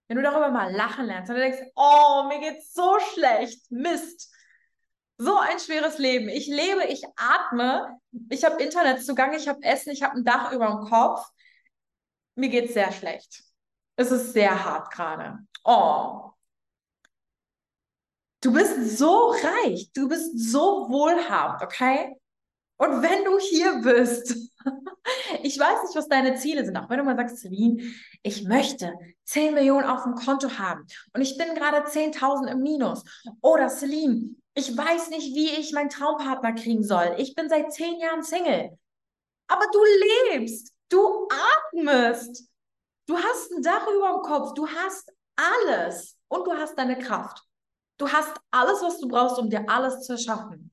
Wenn du darüber mal lachen lernst und du denkst, oh, mir geht's so schlecht, Mist. So ein schweres Leben. Ich lebe, ich atme, ich habe Internetzugang, ich habe Essen, ich habe ein Dach über dem Kopf. Mir geht's sehr schlecht. Es ist sehr hart gerade. Oh, Du bist so reich, du bist so wohlhabend, okay? Und wenn du hier bist, (laughs) ich weiß nicht, was deine Ziele sind, auch wenn du mal sagst, Celine, ich möchte 10 Millionen auf dem Konto haben und ich bin gerade 10.000 im Minus. Oder Celine, ich weiß nicht, wie ich meinen Traumpartner kriegen soll. Ich bin seit 10 Jahren Single. Aber du lebst, du atmest, du hast ein Dach über dem Kopf, du hast alles und du hast deine Kraft. Du hast alles, was du brauchst, um dir alles zu erschaffen.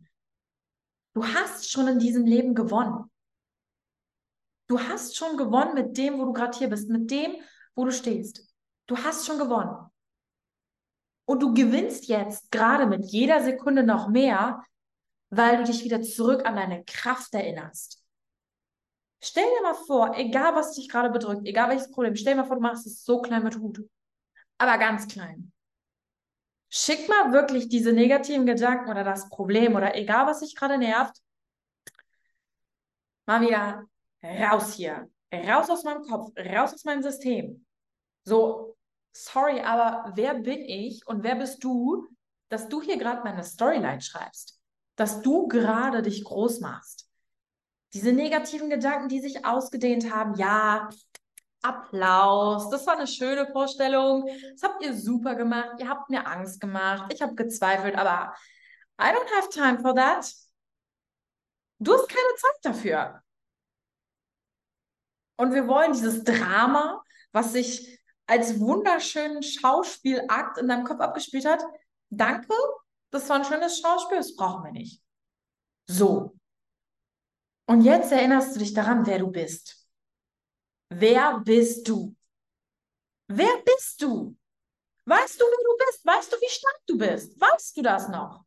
Du hast schon in diesem Leben gewonnen. Du hast schon gewonnen mit dem, wo du gerade hier bist, mit dem, wo du stehst. Du hast schon gewonnen. Und du gewinnst jetzt gerade mit jeder Sekunde noch mehr, weil du dich wieder zurück an deine Kraft erinnerst. Stell dir mal vor, egal was dich gerade bedrückt, egal welches Problem, stell dir mal vor, du machst es so klein mit Hut. Aber ganz klein. Schick mal wirklich diese negativen Gedanken oder das Problem oder egal, was dich gerade nervt, mal wieder raus hier. Raus aus meinem Kopf, raus aus meinem System. So, sorry, aber wer bin ich und wer bist du, dass du hier gerade meine Storyline schreibst? Dass du gerade dich groß machst? Diese negativen Gedanken, die sich ausgedehnt haben, ja, Applaus. Das war eine schöne Vorstellung. Das habt ihr super gemacht. Ihr habt mir Angst gemacht. Ich habe gezweifelt, aber I don't have time for that. Du hast keine Zeit dafür. Und wir wollen dieses Drama, was sich als wunderschönen Schauspielakt in deinem Kopf abgespielt hat. Danke, das war ein schönes Schauspiel, das brauchen wir nicht. So. Und jetzt erinnerst du dich daran, wer du bist. Wer bist du? Wer bist du? Weißt du, wer du bist? Weißt du, wie stark du bist? Weißt du das noch?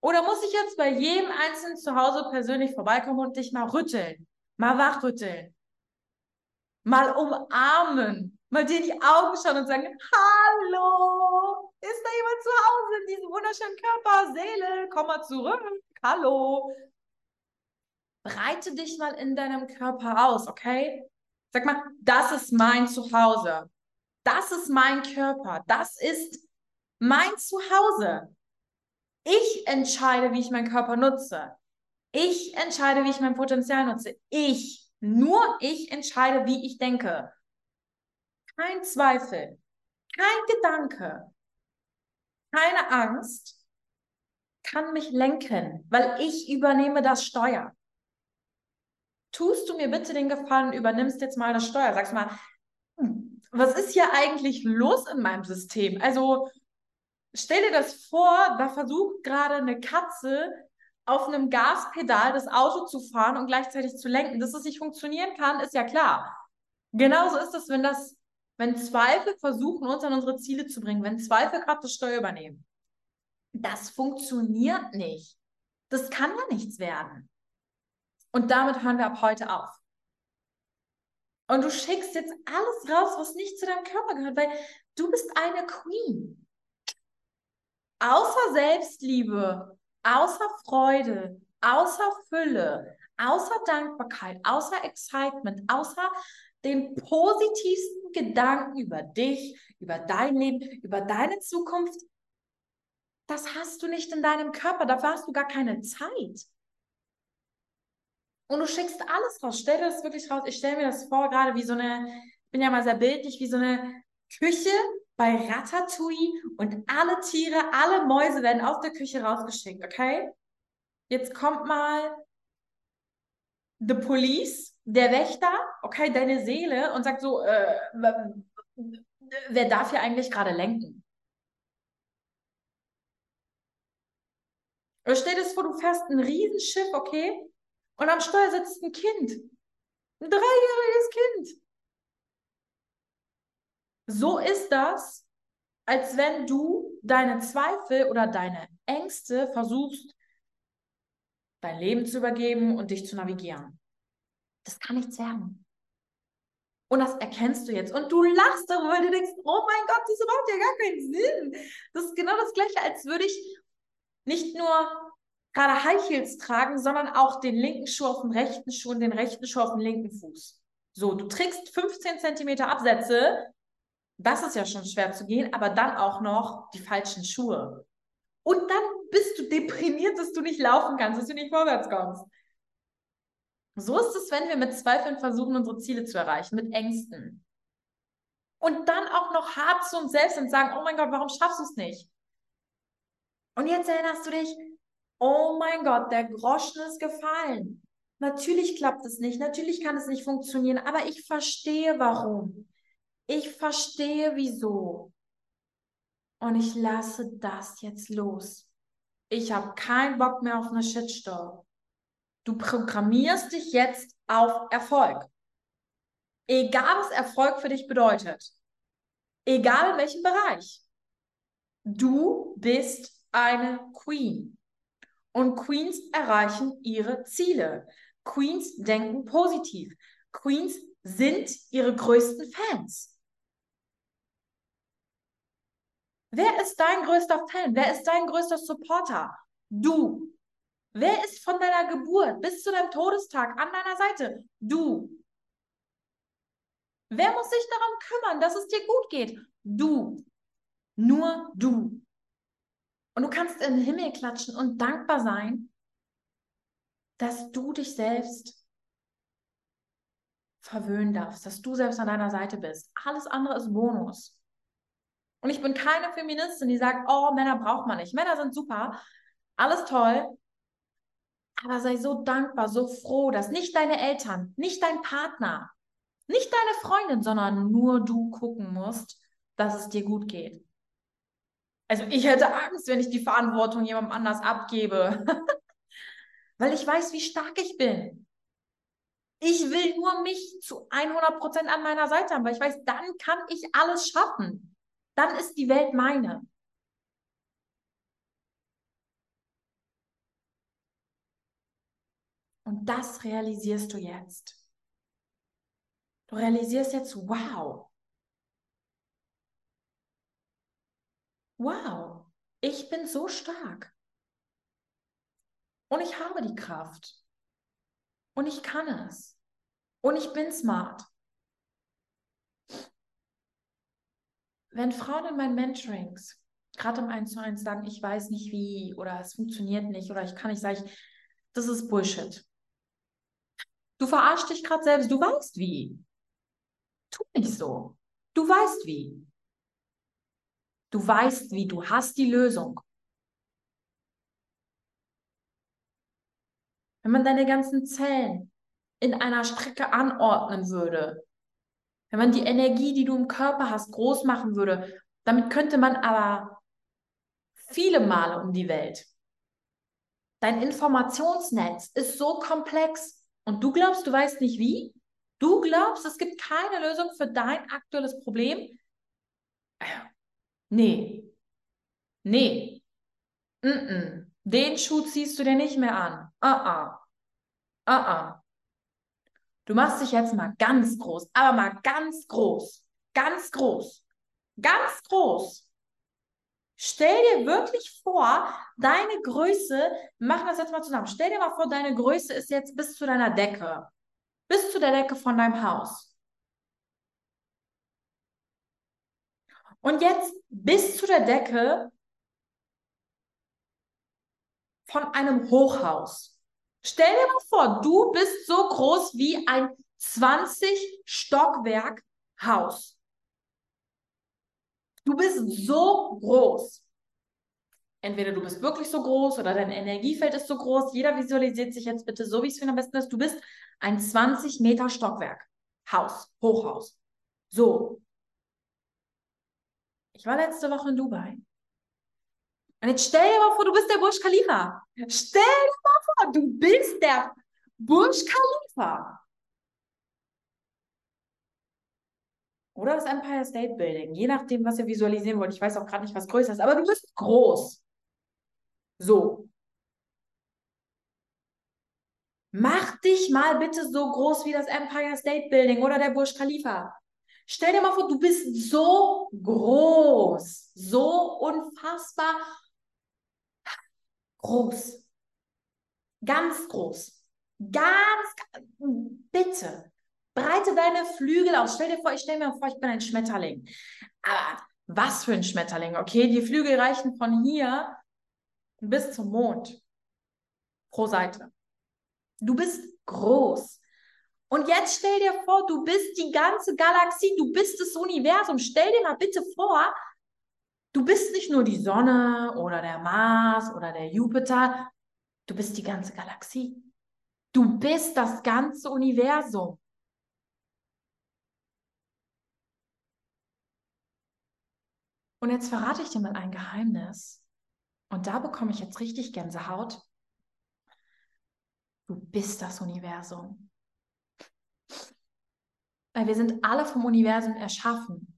Oder muss ich jetzt bei jedem Einzelnen zu Hause persönlich vorbeikommen und dich mal rütteln, mal wachrütteln, mal umarmen, mal dir in die Augen schauen und sagen, hallo, ist da jemand zu Hause in diesem wunderschönen Körper, Seele, komm mal zurück, hallo. Breite dich mal in deinem Körper aus, okay? Sag mal, das ist mein Zuhause. Das ist mein Körper. Das ist mein Zuhause. Ich entscheide, wie ich meinen Körper nutze. Ich entscheide, wie ich mein Potenzial nutze. Ich, nur ich entscheide, wie ich denke. Kein Zweifel, kein Gedanke, keine Angst kann mich lenken, weil ich übernehme das Steuer tust du mir bitte den Gefallen, übernimmst jetzt mal das Steuer. Sagst mal, hm, was ist hier eigentlich los in meinem System? Also stell dir das vor, da versucht gerade eine Katze auf einem Gaspedal das Auto zu fahren und gleichzeitig zu lenken. Dass es nicht funktionieren kann, ist ja klar. Genauso ist es, wenn das, wenn Zweifel versuchen, uns an unsere Ziele zu bringen, wenn Zweifel gerade das Steuer übernehmen. Das funktioniert nicht. Das kann ja nichts werden. Und damit hören wir ab heute auf. Und du schickst jetzt alles raus, was nicht zu deinem Körper gehört, weil du bist eine Queen. Außer Selbstliebe, außer Freude, außer Fülle, außer Dankbarkeit, außer Excitement, außer den positivsten Gedanken über dich, über dein Leben, über deine Zukunft, das hast du nicht in deinem Körper, dafür hast du gar keine Zeit. Und du schickst alles raus. Stell dir das wirklich raus. Ich stelle mir das vor, gerade wie so eine, ich bin ja mal sehr bildlich, wie so eine Küche bei Ratatouille und alle Tiere, alle Mäuse werden aus der Küche rausgeschickt, okay? Jetzt kommt mal the police, der Wächter, okay, deine Seele und sagt so, äh, wer darf hier eigentlich gerade lenken? Stell dir vor, du fährst ein Riesenschiff, okay? Und am Steuer sitzt ein Kind. Ein dreijähriges Kind. So ist das, als wenn du deine Zweifel oder deine Ängste versuchst, dein Leben zu übergeben und dich zu navigieren. Das kann nichts werden. Und das erkennst du jetzt. Und du lachst darüber, weil du denkst, oh mein Gott, das macht ja gar keinen Sinn. Das ist genau das Gleiche, als würde ich nicht nur gerade High Heels tragen, sondern auch den linken Schuh auf dem rechten Schuh und den rechten Schuh auf dem linken Fuß. So, du trägst 15 Zentimeter Absätze. Das ist ja schon schwer zu gehen, aber dann auch noch die falschen Schuhe. Und dann bist du deprimiert, dass du nicht laufen kannst, dass du nicht vorwärts kommst. So ist es, wenn wir mit Zweifeln versuchen, unsere Ziele zu erreichen, mit Ängsten. Und dann auch noch hart zu uns selbst und sagen, oh mein Gott, warum schaffst du es nicht? Und jetzt erinnerst du dich, oh mein Gott, der Groschen ist gefallen. Natürlich klappt es nicht, natürlich kann es nicht funktionieren, aber ich verstehe warum. Ich verstehe wieso. Und ich lasse das jetzt los. Ich habe keinen Bock mehr auf eine Shitstorm. Du programmierst dich jetzt auf Erfolg. Egal, was Erfolg für dich bedeutet. Egal in welchem Bereich. Du bist eine Queen. Und Queens erreichen ihre Ziele. Queens denken positiv. Queens sind ihre größten Fans. Wer ist dein größter Fan? Wer ist dein größter Supporter? Du. Wer ist von deiner Geburt bis zu deinem Todestag an deiner Seite? Du. Wer muss sich darum kümmern, dass es dir gut geht? Du. Nur du. Und du kannst in den Himmel klatschen und dankbar sein, dass du dich selbst verwöhnen darfst, dass du selbst an deiner Seite bist. Alles andere ist Bonus. Und ich bin keine Feministin, die sagt, oh, Männer braucht man nicht. Männer sind super, alles toll. Aber sei so dankbar, so froh, dass nicht deine Eltern, nicht dein Partner, nicht deine Freundin, sondern nur du gucken musst, dass es dir gut geht. Also ich hätte Angst, wenn ich die Verantwortung jemandem anders abgebe, (laughs) weil ich weiß, wie stark ich bin. Ich will nur mich zu 100 Prozent an meiner Seite haben, weil ich weiß, dann kann ich alles schaffen. Dann ist die Welt meine. Und das realisierst du jetzt. Du realisierst jetzt, wow, wow, ich bin so stark. Und ich habe die Kraft. Und ich kann es. Und ich bin smart. Wenn Frauen in meinen Mentorings, gerade im 1 zu 1 sagen, ich weiß nicht wie oder es funktioniert nicht oder ich kann nicht, sage ich, das ist Bullshit. Du verarschst dich gerade selbst, du weißt wie. Tu nicht so. Du weißt wie. Du weißt wie, du hast die Lösung. Wenn man deine ganzen Zellen in einer Strecke anordnen würde, wenn man die Energie, die du im Körper hast, groß machen würde, damit könnte man aber viele Male um die Welt. Dein Informationsnetz ist so komplex und du glaubst, du weißt nicht wie? Du glaubst, es gibt keine Lösung für dein aktuelles Problem? Nee. Nee. Mm -mm. Den Schuh ziehst du dir nicht mehr an. Ah, ah. Ah, ah. Du machst dich jetzt mal ganz groß, aber mal ganz groß. Ganz groß. Ganz groß. Stell dir wirklich vor, deine Größe, machen das jetzt mal zusammen. Stell dir mal vor, deine Größe ist jetzt bis zu deiner Decke. Bis zu der Decke von deinem Haus. Und jetzt bis zu der Decke von einem Hochhaus. Stell dir mal vor, du bist so groß wie ein 20 Stockwerk Haus. Du bist so groß. Entweder du bist wirklich so groß oder dein Energiefeld ist so groß. Jeder visualisiert sich jetzt bitte so, wie es für ihn am besten ist. Du bist ein 20 Meter Stockwerk. Haus, Hochhaus. So. Ich war letzte Woche in Dubai. Und jetzt stell dir mal vor, du bist der Burj Khalifa. Stell dir mal vor, du bist der Burj Khalifa. Oder das Empire State Building, je nachdem, was ihr visualisieren wollt. Ich weiß auch gerade nicht, was größer ist, aber du bist groß. So. Mach dich mal bitte so groß wie das Empire State Building oder der Burj Khalifa. Stell dir mal vor, du bist so groß, so unfassbar groß. Ganz groß. Ganz, bitte. Breite deine Flügel aus. Stell dir vor, ich stelle mir vor, ich bin ein Schmetterling. Aber was für ein Schmetterling, okay? Die Flügel reichen von hier bis zum Mond. Pro Seite. Du bist groß. Und jetzt stell dir vor, du bist die ganze Galaxie, du bist das Universum. Stell dir mal bitte vor, du bist nicht nur die Sonne oder der Mars oder der Jupiter, du bist die ganze Galaxie. Du bist das ganze Universum. Und jetzt verrate ich dir mal ein Geheimnis. Und da bekomme ich jetzt richtig Gänsehaut. Du bist das Universum. Weil wir sind alle vom Universum erschaffen.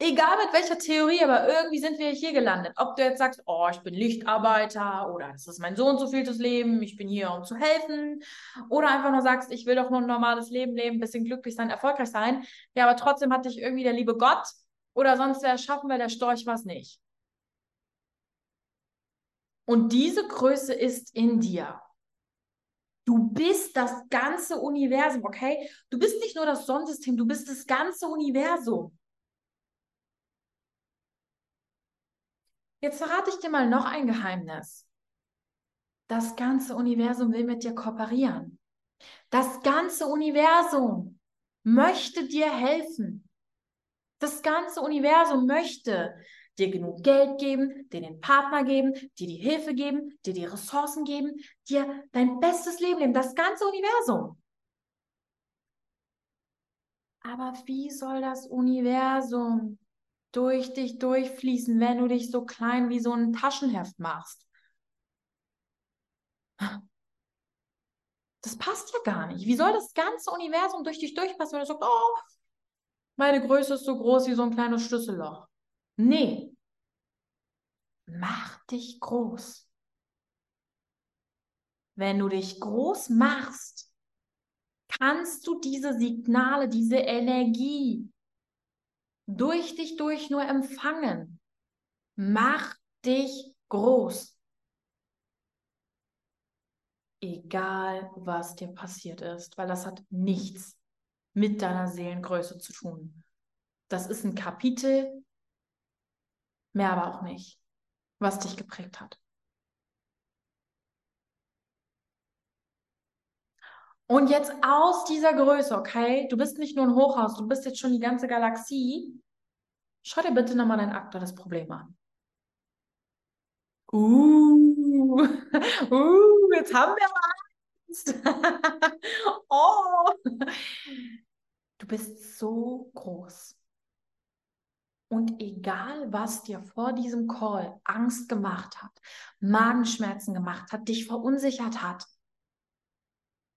Egal mit welcher Theorie, aber irgendwie sind wir hier gelandet. Ob du jetzt sagst, oh, ich bin Lichtarbeiter oder das ist mein so und so vieltes Leben, ich bin hier, um zu helfen. Oder einfach nur sagst, ich will doch nur ein normales Leben leben, bisschen glücklich sein, erfolgreich sein. Ja, aber trotzdem hat dich irgendwie der liebe Gott oder sonst wer schaffen, weil der Storch was nicht. Und diese Größe ist in dir. Du bist das ganze Universum, okay? Du bist nicht nur das Sonnensystem, du bist das ganze Universum. Jetzt verrate ich dir mal noch ein Geheimnis. Das ganze Universum will mit dir kooperieren. Das ganze Universum möchte dir helfen. Das ganze Universum möchte dir genug Geld geben, dir den Partner geben, dir die Hilfe geben, dir die Ressourcen geben, dir dein bestes Leben leben, das ganze Universum. Aber wie soll das Universum durch dich durchfließen, wenn du dich so klein wie so ein Taschenheft machst? Das passt ja gar nicht. Wie soll das ganze Universum durch dich durchpassen, wenn du sagst, oh, meine Größe ist so groß wie so ein kleines Schlüsselloch. Nee. Mach dich groß. Wenn du dich groß machst, kannst du diese Signale, diese Energie durch dich durch nur empfangen. Mach dich groß. Egal, was dir passiert ist, weil das hat nichts mit deiner Seelengröße zu tun. Das ist ein Kapitel, mehr aber auch nicht, was dich geprägt hat. Und jetzt aus dieser Größe, okay? Du bist nicht nur ein Hochhaus, du bist jetzt schon die ganze Galaxie. Schau dir bitte nochmal dein aktuelles Problem an. Uh, (laughs) uh, jetzt haben wir Angst. (laughs) oh. Du bist so groß. Und egal, was dir vor diesem Call Angst gemacht hat, Magenschmerzen gemacht hat, dich verunsichert hat,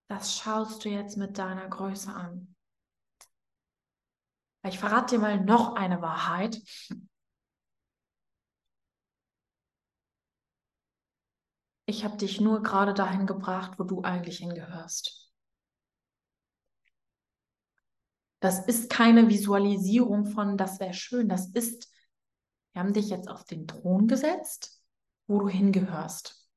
das schaust du jetzt mit deiner Größe an. Ich verrate dir mal noch eine Wahrheit. Ich habe dich nur gerade dahin gebracht, wo du eigentlich hingehörst. Das ist keine Visualisierung von, das wäre schön. Das ist, wir haben dich jetzt auf den Thron gesetzt, wo du hingehörst.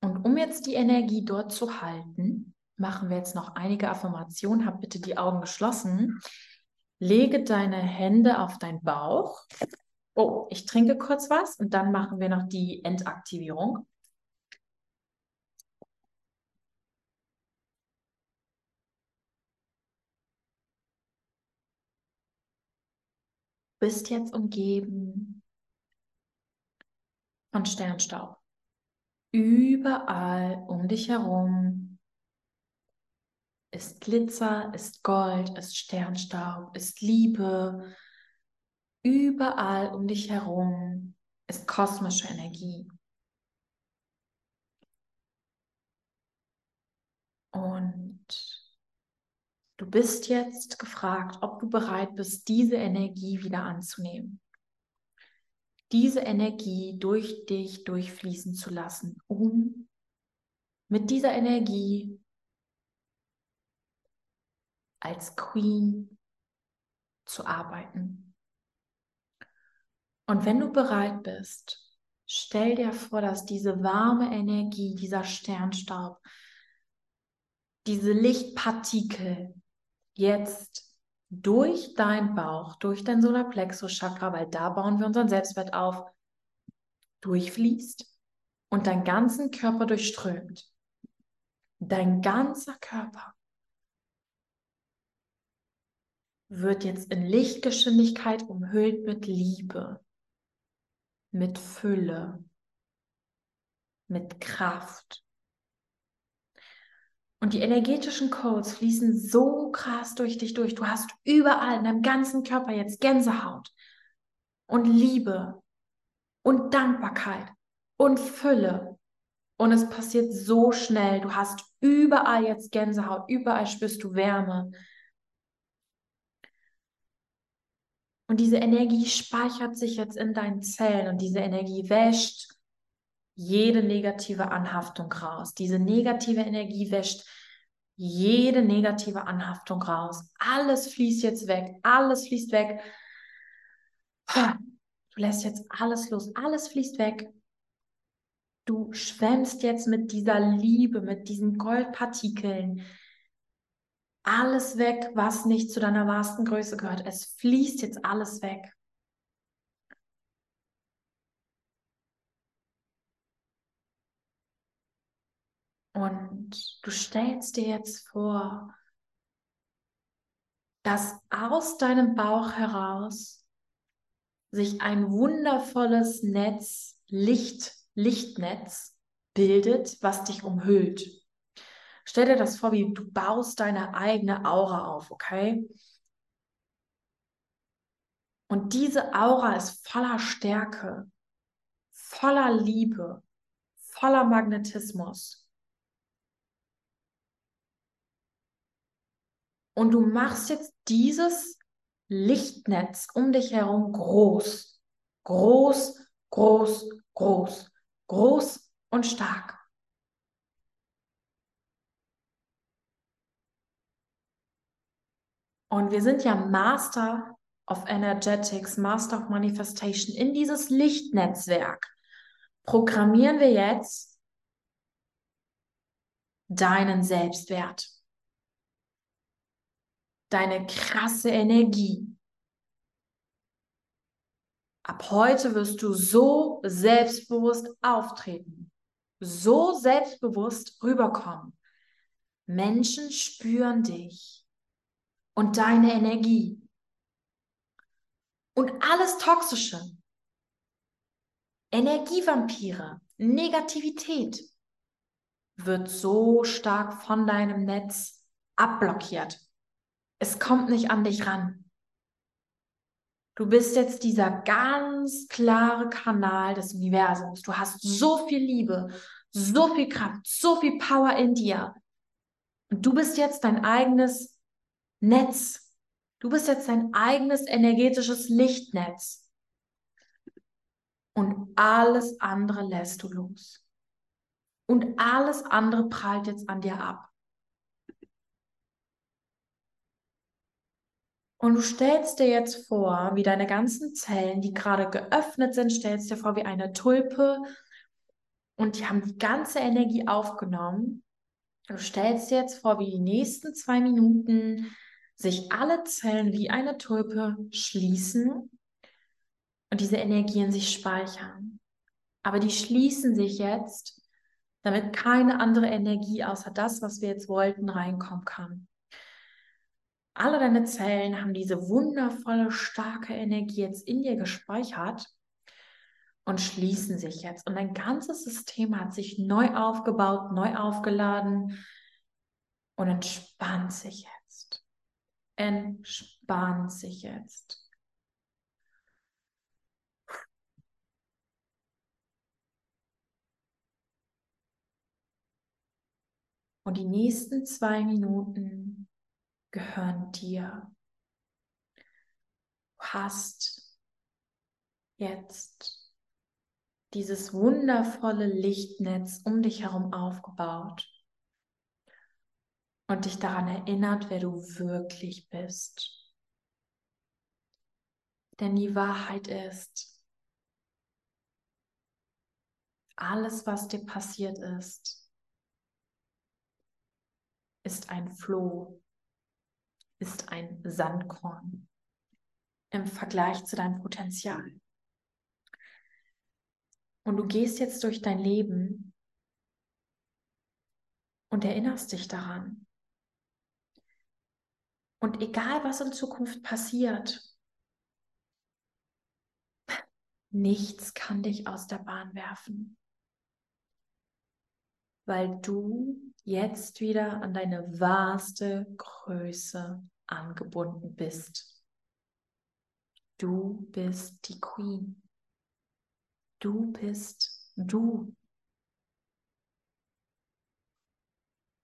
Und um jetzt die Energie dort zu halten, machen wir jetzt noch einige Affirmationen. Hab bitte die Augen geschlossen. Lege deine Hände auf deinen Bauch. Oh, ich trinke kurz was und dann machen wir noch die Endaktivierung. Bist jetzt umgeben von Sternstaub. Überall um dich herum ist Glitzer, ist Gold, ist Sternstaub, ist Liebe. Überall um dich herum ist kosmische Energie. Und du bist jetzt gefragt, ob du bereit bist, diese Energie wieder anzunehmen diese Energie durch dich durchfließen zu lassen, um mit dieser Energie als Queen zu arbeiten. Und wenn du bereit bist, stell dir vor, dass diese warme Energie, dieser Sternstaub, diese Lichtpartikel jetzt durch deinen Bauch, durch dein Solarplexus-Chakra, weil da bauen wir unseren Selbstwert auf, durchfließt und deinen ganzen Körper durchströmt. Dein ganzer Körper wird jetzt in Lichtgeschwindigkeit umhüllt mit Liebe, mit Fülle, mit Kraft, und die energetischen Codes fließen so krass durch dich durch. Du hast überall in deinem ganzen Körper jetzt Gänsehaut und Liebe und Dankbarkeit und Fülle. Und es passiert so schnell. Du hast überall jetzt Gänsehaut, überall spürst du Wärme. Und diese Energie speichert sich jetzt in deinen Zellen und diese Energie wäscht jede negative Anhaftung raus. Diese negative Energie wäscht jede negative Anhaftung raus. Alles fließt jetzt weg. Alles fließt weg. Du lässt jetzt alles los. Alles fließt weg. Du schwemmst jetzt mit dieser Liebe, mit diesen Goldpartikeln. Alles weg, was nicht zu deiner wahrsten Größe gehört. Es fließt jetzt alles weg. Und du stellst dir jetzt vor, dass aus deinem Bauch heraus sich ein wundervolles Netz, Licht, Lichtnetz bildet, was dich umhüllt. Stell dir das vor, wie du baust deine eigene Aura auf, okay? Und diese Aura ist voller Stärke, voller Liebe, voller Magnetismus. Und du machst jetzt dieses Lichtnetz um dich herum groß. Groß, groß, groß. Groß und stark. Und wir sind ja Master of Energetics, Master of Manifestation. In dieses Lichtnetzwerk programmieren wir jetzt deinen Selbstwert deine krasse Energie. Ab heute wirst du so selbstbewusst auftreten, so selbstbewusst rüberkommen. Menschen spüren dich und deine Energie. Und alles Toxische, Energievampire, Negativität wird so stark von deinem Netz abblockiert. Es kommt nicht an dich ran. Du bist jetzt dieser ganz klare Kanal des Universums. Du hast so viel Liebe, so viel Kraft, so viel Power in dir. Und du bist jetzt dein eigenes Netz. Du bist jetzt dein eigenes energetisches Lichtnetz. Und alles andere lässt du los. Und alles andere prallt jetzt an dir ab. Und du stellst dir jetzt vor, wie deine ganzen Zellen, die gerade geöffnet sind, stellst dir vor wie eine Tulpe und die haben die ganze Energie aufgenommen. Du stellst dir jetzt vor, wie die nächsten zwei Minuten sich alle Zellen wie eine Tulpe schließen und diese Energie in sich speichern. Aber die schließen sich jetzt, damit keine andere Energie außer das, was wir jetzt wollten, reinkommen kann. Alle deine Zellen haben diese wundervolle, starke Energie jetzt in dir gespeichert und schließen sich jetzt. Und dein ganzes System hat sich neu aufgebaut, neu aufgeladen und entspannt sich jetzt. Entspannt sich jetzt. Und die nächsten zwei Minuten gehören dir. Du hast jetzt dieses wundervolle Lichtnetz um dich herum aufgebaut und dich daran erinnert, wer du wirklich bist. Denn die Wahrheit ist, alles, was dir passiert ist, ist ein Floh ist ein Sandkorn im Vergleich zu deinem Potenzial. Und du gehst jetzt durch dein Leben und erinnerst dich daran. Und egal, was in Zukunft passiert, nichts kann dich aus der Bahn werfen, weil du jetzt wieder an deine wahrste Größe angebunden bist. Du bist die Queen. Du bist du.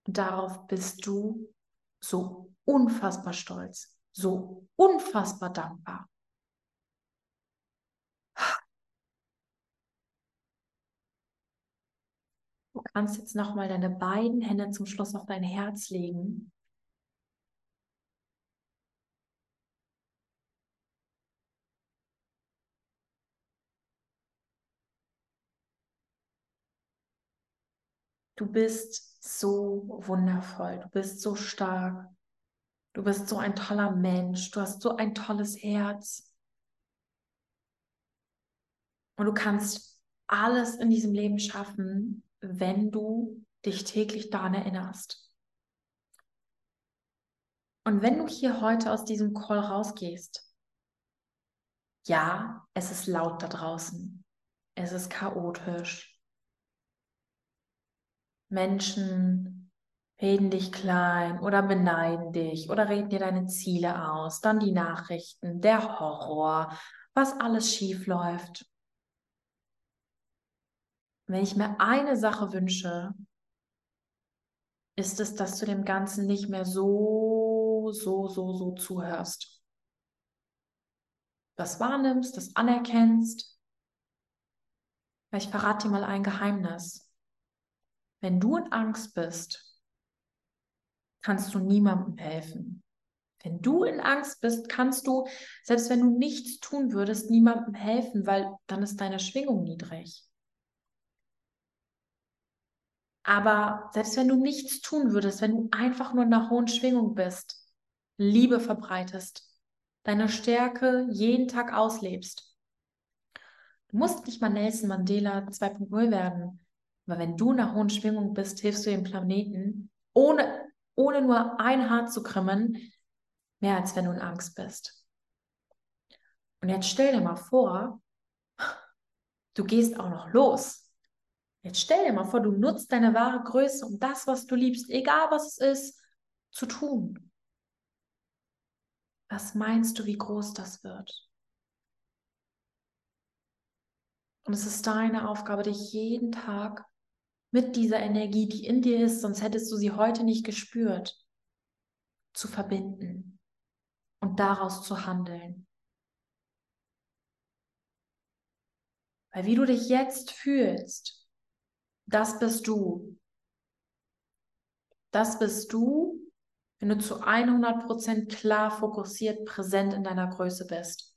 Und darauf bist du so unfassbar stolz, so unfassbar dankbar. Kannst jetzt nochmal deine beiden Hände zum Schluss auf dein Herz legen. Du bist so wundervoll, du bist so stark, du bist so ein toller Mensch, du hast so ein tolles Herz. Und du kannst alles in diesem Leben schaffen, wenn du dich täglich daran erinnerst. Und wenn du hier heute aus diesem Call rausgehst, ja, es ist laut da draußen. Es ist chaotisch. Menschen reden dich klein oder beneiden dich oder reden dir deine Ziele aus. Dann die Nachrichten, der Horror, was alles schief läuft. Wenn ich mir eine Sache wünsche, ist es, dass du dem Ganzen nicht mehr so, so, so, so zuhörst. Das wahrnimmst, das anerkennst. Ich verrate dir mal ein Geheimnis. Wenn du in Angst bist, kannst du niemandem helfen. Wenn du in Angst bist, kannst du, selbst wenn du nichts tun würdest, niemandem helfen, weil dann ist deine Schwingung niedrig. Aber selbst wenn du nichts tun würdest, wenn du einfach nur in einer hohen Schwingung bist, Liebe verbreitest, deine Stärke jeden Tag auslebst, du musst nicht mal Nelson Mandela 2.0 werden. Aber wenn du in einer hohen Schwingung bist, hilfst du dem Planeten, ohne, ohne nur ein Haar zu krümmen, mehr als wenn du in Angst bist. Und jetzt stell dir mal vor, du gehst auch noch los Jetzt stell dir mal vor, du nutzt deine wahre Größe, um das, was du liebst, egal was es ist, zu tun. Was meinst du, wie groß das wird? Und es ist deine Aufgabe, dich jeden Tag mit dieser Energie, die in dir ist, sonst hättest du sie heute nicht gespürt, zu verbinden und daraus zu handeln. Weil wie du dich jetzt fühlst, das bist du. Das bist du, wenn du zu 100% klar, fokussiert, präsent in deiner Größe bist.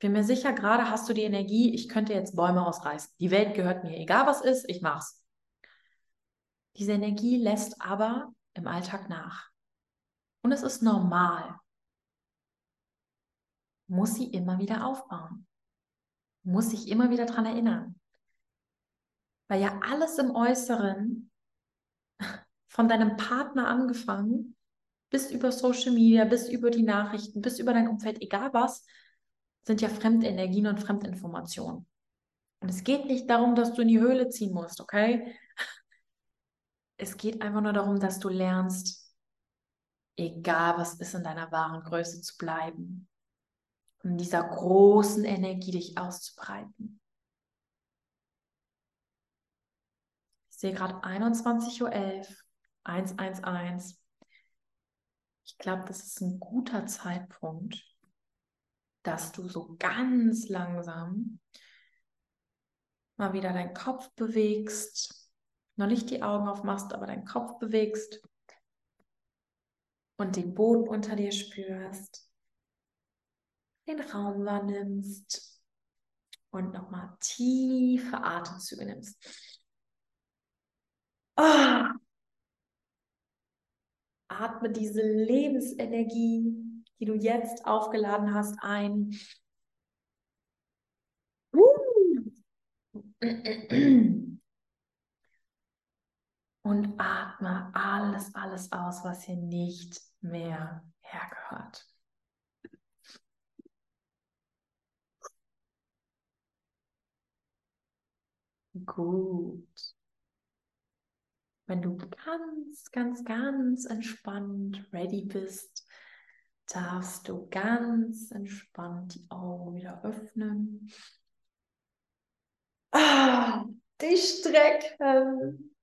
Bin mir sicher, gerade hast du die Energie, ich könnte jetzt Bäume ausreißen. Die Welt gehört mir, egal was ist, ich mach's. Diese Energie lässt aber im Alltag nach. Und es ist normal. Muss sie immer wieder aufbauen. Muss sich immer wieder daran erinnern. Weil ja alles im Äußeren, von deinem Partner angefangen, bis über Social Media, bis über die Nachrichten, bis über dein Umfeld, egal was, sind ja Fremdenergien und Fremdinformationen. Und es geht nicht darum, dass du in die Höhle ziehen musst, okay? Es geht einfach nur darum, dass du lernst, egal was ist, in deiner wahren Größe zu bleiben. In dieser großen Energie dich auszubreiten. Sehe gerade 21.11 Uhr, 111. Ich glaube, das ist ein guter Zeitpunkt, dass du so ganz langsam mal wieder deinen Kopf bewegst, noch nicht die Augen aufmachst, aber deinen Kopf bewegst und den Boden unter dir spürst, den Raum wahrnimmst und nochmal tiefe Atemzüge nimmst. Oh. Atme diese Lebensenergie die du jetzt aufgeladen hast, ein. Und atme alles, alles aus, was hier nicht mehr hergehört. Gut. Wenn du ganz, ganz, ganz entspannt ready bist, darfst du ganz entspannt die Augen wieder öffnen. Ah, dich strecken.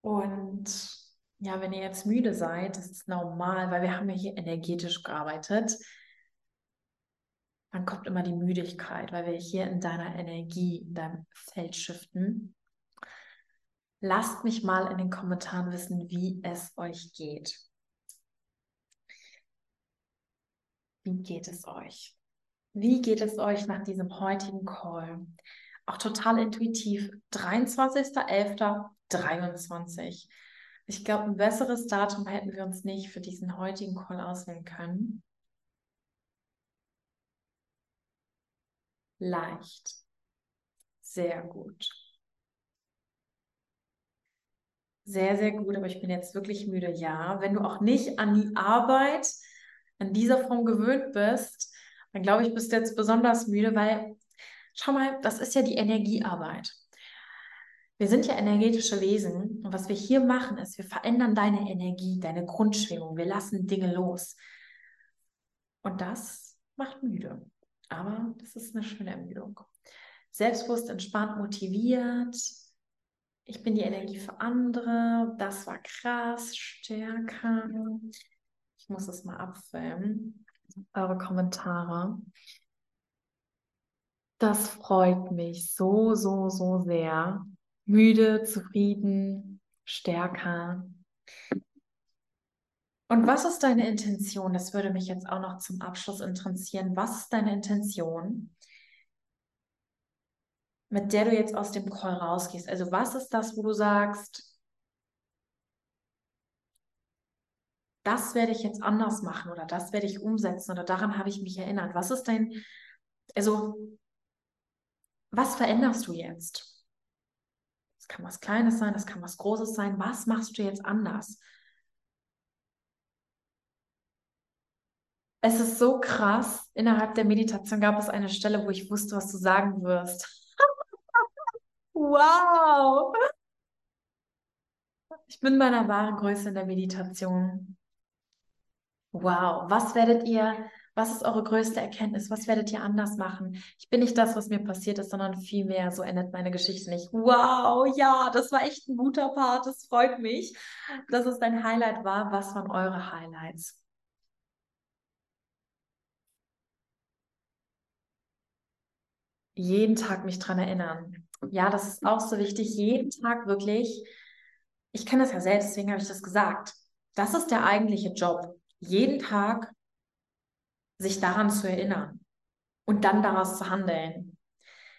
Und ja, wenn ihr jetzt müde seid, ist normal, weil wir haben ja hier energetisch gearbeitet. Dann kommt immer die Müdigkeit, weil wir hier in deiner Energie, in deinem Feld shiften. Lasst mich mal in den Kommentaren wissen, wie es euch geht. Wie geht es euch? Wie geht es euch nach diesem heutigen Call? Auch total intuitiv. 23.11.23. Ich glaube, ein besseres Datum hätten wir uns nicht für diesen heutigen Call auswählen können. Leicht. Sehr gut. Sehr, sehr gut, aber ich bin jetzt wirklich müde. Ja, wenn du auch nicht an die Arbeit in dieser Form gewöhnt bist, dann glaube ich, bist du jetzt besonders müde, weil, schau mal, das ist ja die Energiearbeit. Wir sind ja energetische Wesen und was wir hier machen, ist, wir verändern deine Energie, deine Grundschwingung, wir lassen Dinge los. Und das macht müde. Aber das ist eine schöne Ermüdung. Selbstbewusst, entspannt, motiviert, ich bin die Energie für andere, das war krass, stärker. Ich muss es mal abfilmen. Eure Kommentare. Das freut mich so, so, so sehr. Müde, zufrieden, stärker. Und was ist deine Intention? Das würde mich jetzt auch noch zum Abschluss interessieren. Was ist deine Intention? mit der du jetzt aus dem Call rausgehst? Also was ist das, wo du sagst, das werde ich jetzt anders machen oder das werde ich umsetzen oder daran habe ich mich erinnert. Was ist dein, also was veränderst du jetzt? Das kann was Kleines sein, das kann was Großes sein. Was machst du jetzt anders? Es ist so krass. Innerhalb der Meditation gab es eine Stelle, wo ich wusste, was du sagen wirst. (laughs) Wow! Ich bin meiner wahren Größe in der Meditation. Wow, was werdet ihr, was ist eure größte Erkenntnis? Was werdet ihr anders machen? Ich bin nicht das, was mir passiert ist, sondern vielmehr, so endet meine Geschichte nicht. Wow, ja, das war echt ein guter Part. Das freut mich, dass es dein Highlight war. Was waren eure Highlights? Jeden Tag mich dran erinnern. Ja, das ist auch so wichtig. Jeden Tag wirklich. Ich kenne das ja selbst, deswegen habe ich das gesagt. Das ist der eigentliche Job jeden Tag sich daran zu erinnern und dann daraus zu handeln.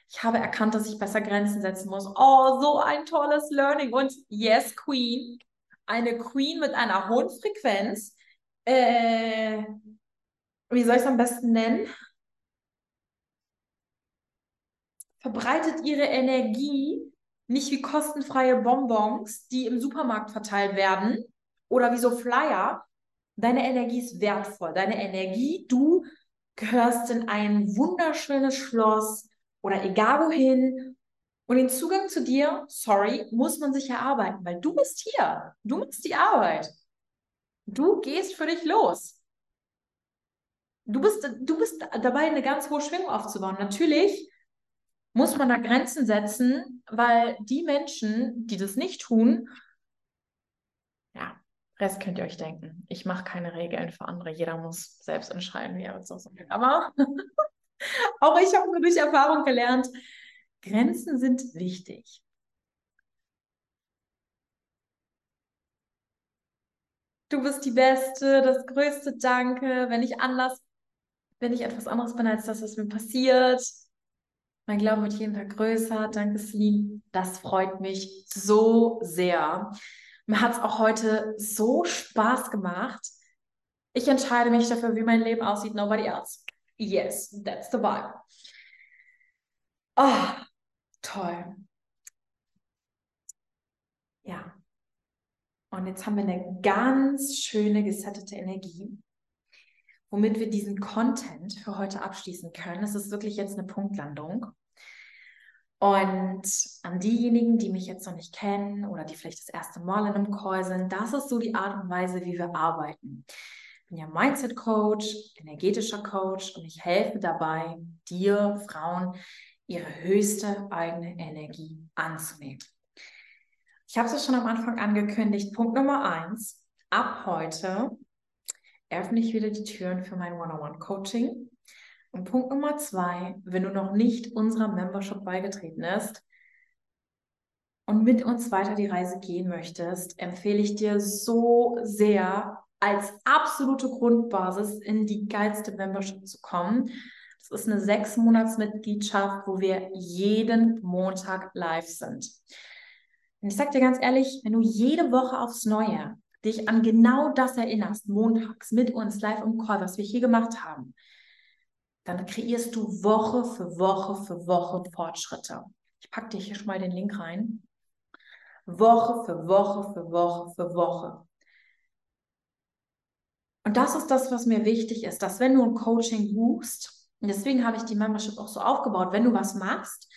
Ich habe erkannt, dass ich besser Grenzen setzen muss. Oh, so ein tolles Learning. Und yes, Queen, eine Queen mit einer hohen Frequenz. Äh, wie soll ich es am besten nennen? Verbreitet ihre Energie nicht wie kostenfreie Bonbons, die im Supermarkt verteilt werden oder wie so Flyer, Deine Energie ist wertvoll. Deine Energie, du gehörst in ein wunderschönes Schloss oder egal wohin. Und den Zugang zu dir, sorry, muss man sich erarbeiten, weil du bist hier. Du machst die Arbeit. Du gehst für dich los. Du bist, du bist dabei, eine ganz hohe Schwingung aufzubauen. Natürlich muss man da Grenzen setzen, weil die Menschen, die das nicht tun, ja, Rest könnt ihr euch denken. Ich mache keine Regeln für andere. Jeder muss selbst entscheiden, wie er mit so umgeht. Aber (laughs) auch ich habe nur durch Erfahrung gelernt, Grenzen sind wichtig. Du bist die Beste, das größte Danke. Wenn ich anders, wenn ich etwas anderes bin als das, was mir passiert. Mein Glauben wird jeden Tag größer. Danke, Celine. Das freut mich so sehr. Mir hat es auch heute so Spaß gemacht. Ich entscheide mich dafür, wie mein Leben aussieht, nobody else. Yes, that's the vibe. Oh, toll. Ja. Und jetzt haben wir eine ganz schöne gesettete Energie, womit wir diesen Content für heute abschließen können. Es ist wirklich jetzt eine Punktlandung. Und an diejenigen, die mich jetzt noch nicht kennen oder die vielleicht das erste Mal in einem Call sind, das ist so die Art und Weise, wie wir arbeiten. Ich bin ja Mindset Coach, energetischer Coach und ich helfe dabei, dir, Frauen, ihre höchste eigene Energie anzunehmen. Ich habe es schon am Anfang angekündigt. Punkt Nummer eins. Ab heute öffne ich wieder die Türen für mein One-on-One-Coaching. Und Punkt Nummer zwei, wenn du noch nicht unserer Membership beigetreten bist und mit uns weiter die Reise gehen möchtest, empfehle ich dir so sehr, als absolute Grundbasis in die geilste Membership zu kommen. Das ist eine sechs Monats Mitgliedschaft, wo wir jeden Montag live sind. Und ich sage dir ganz ehrlich, wenn du jede Woche aufs Neue dich an genau das erinnerst, montags mit uns live im Call, was wir hier gemacht haben, dann kreierst du Woche für Woche für Woche Fortschritte. Ich packe dir hier schon mal den Link rein. Woche für Woche für Woche für Woche. Und das ist das, was mir wichtig ist, dass wenn du ein Coaching buchst, und deswegen habe ich die Membership auch so aufgebaut, wenn du was machst,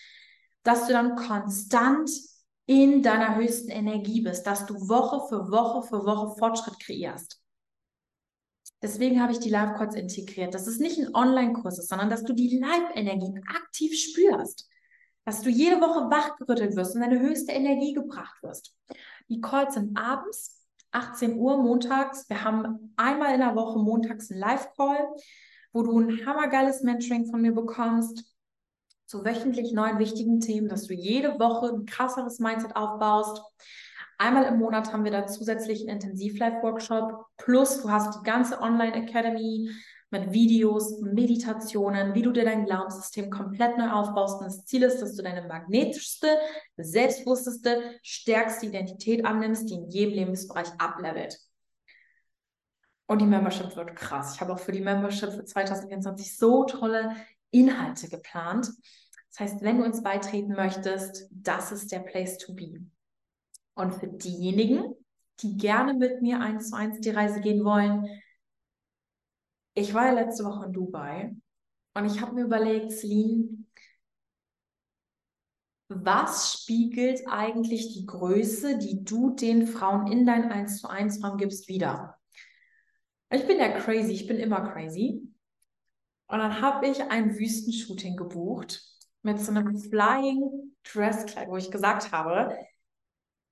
dass du dann konstant in deiner höchsten Energie bist, dass du Woche für Woche für Woche Fortschritt kreierst. Deswegen habe ich die Live-Calls integriert. Das ist nicht ein Online-Kurs, sondern dass du die Live-Energie aktiv spürst. Dass du jede Woche wachgerüttelt wirst und deine höchste Energie gebracht wirst. Die Calls sind abends, 18 Uhr montags. Wir haben einmal in der Woche montags einen Live-Call, wo du ein hammergeiles Mentoring von mir bekommst zu wöchentlich neuen wichtigen Themen, dass du jede Woche ein krasseres Mindset aufbaust Einmal im Monat haben wir da zusätzlich einen Intensiv-Life-Workshop. Plus, du hast die ganze Online-Academy mit Videos, Meditationen, wie du dir dein Glaubenssystem komplett neu aufbaust. Und das Ziel ist, dass du deine magnetischste, selbstbewussteste, stärkste Identität annimmst, die in jedem Lebensbereich ablevelt. Und die Membership wird krass. Ich habe auch für die Membership für 2024 so tolle Inhalte geplant. Das heißt, wenn du uns beitreten möchtest, das ist der Place to be. Und für diejenigen, die gerne mit mir eins zu eins die Reise gehen wollen, ich war ja letzte Woche in Dubai und ich habe mir überlegt, Celine, was spiegelt eigentlich die Größe, die du den Frauen in dein 1 zu 1 Raum gibst, wieder? Ich bin ja crazy, ich bin immer crazy. Und dann habe ich ein Wüstenshooting gebucht mit so einem Flying Dresskleid, wo ich gesagt habe,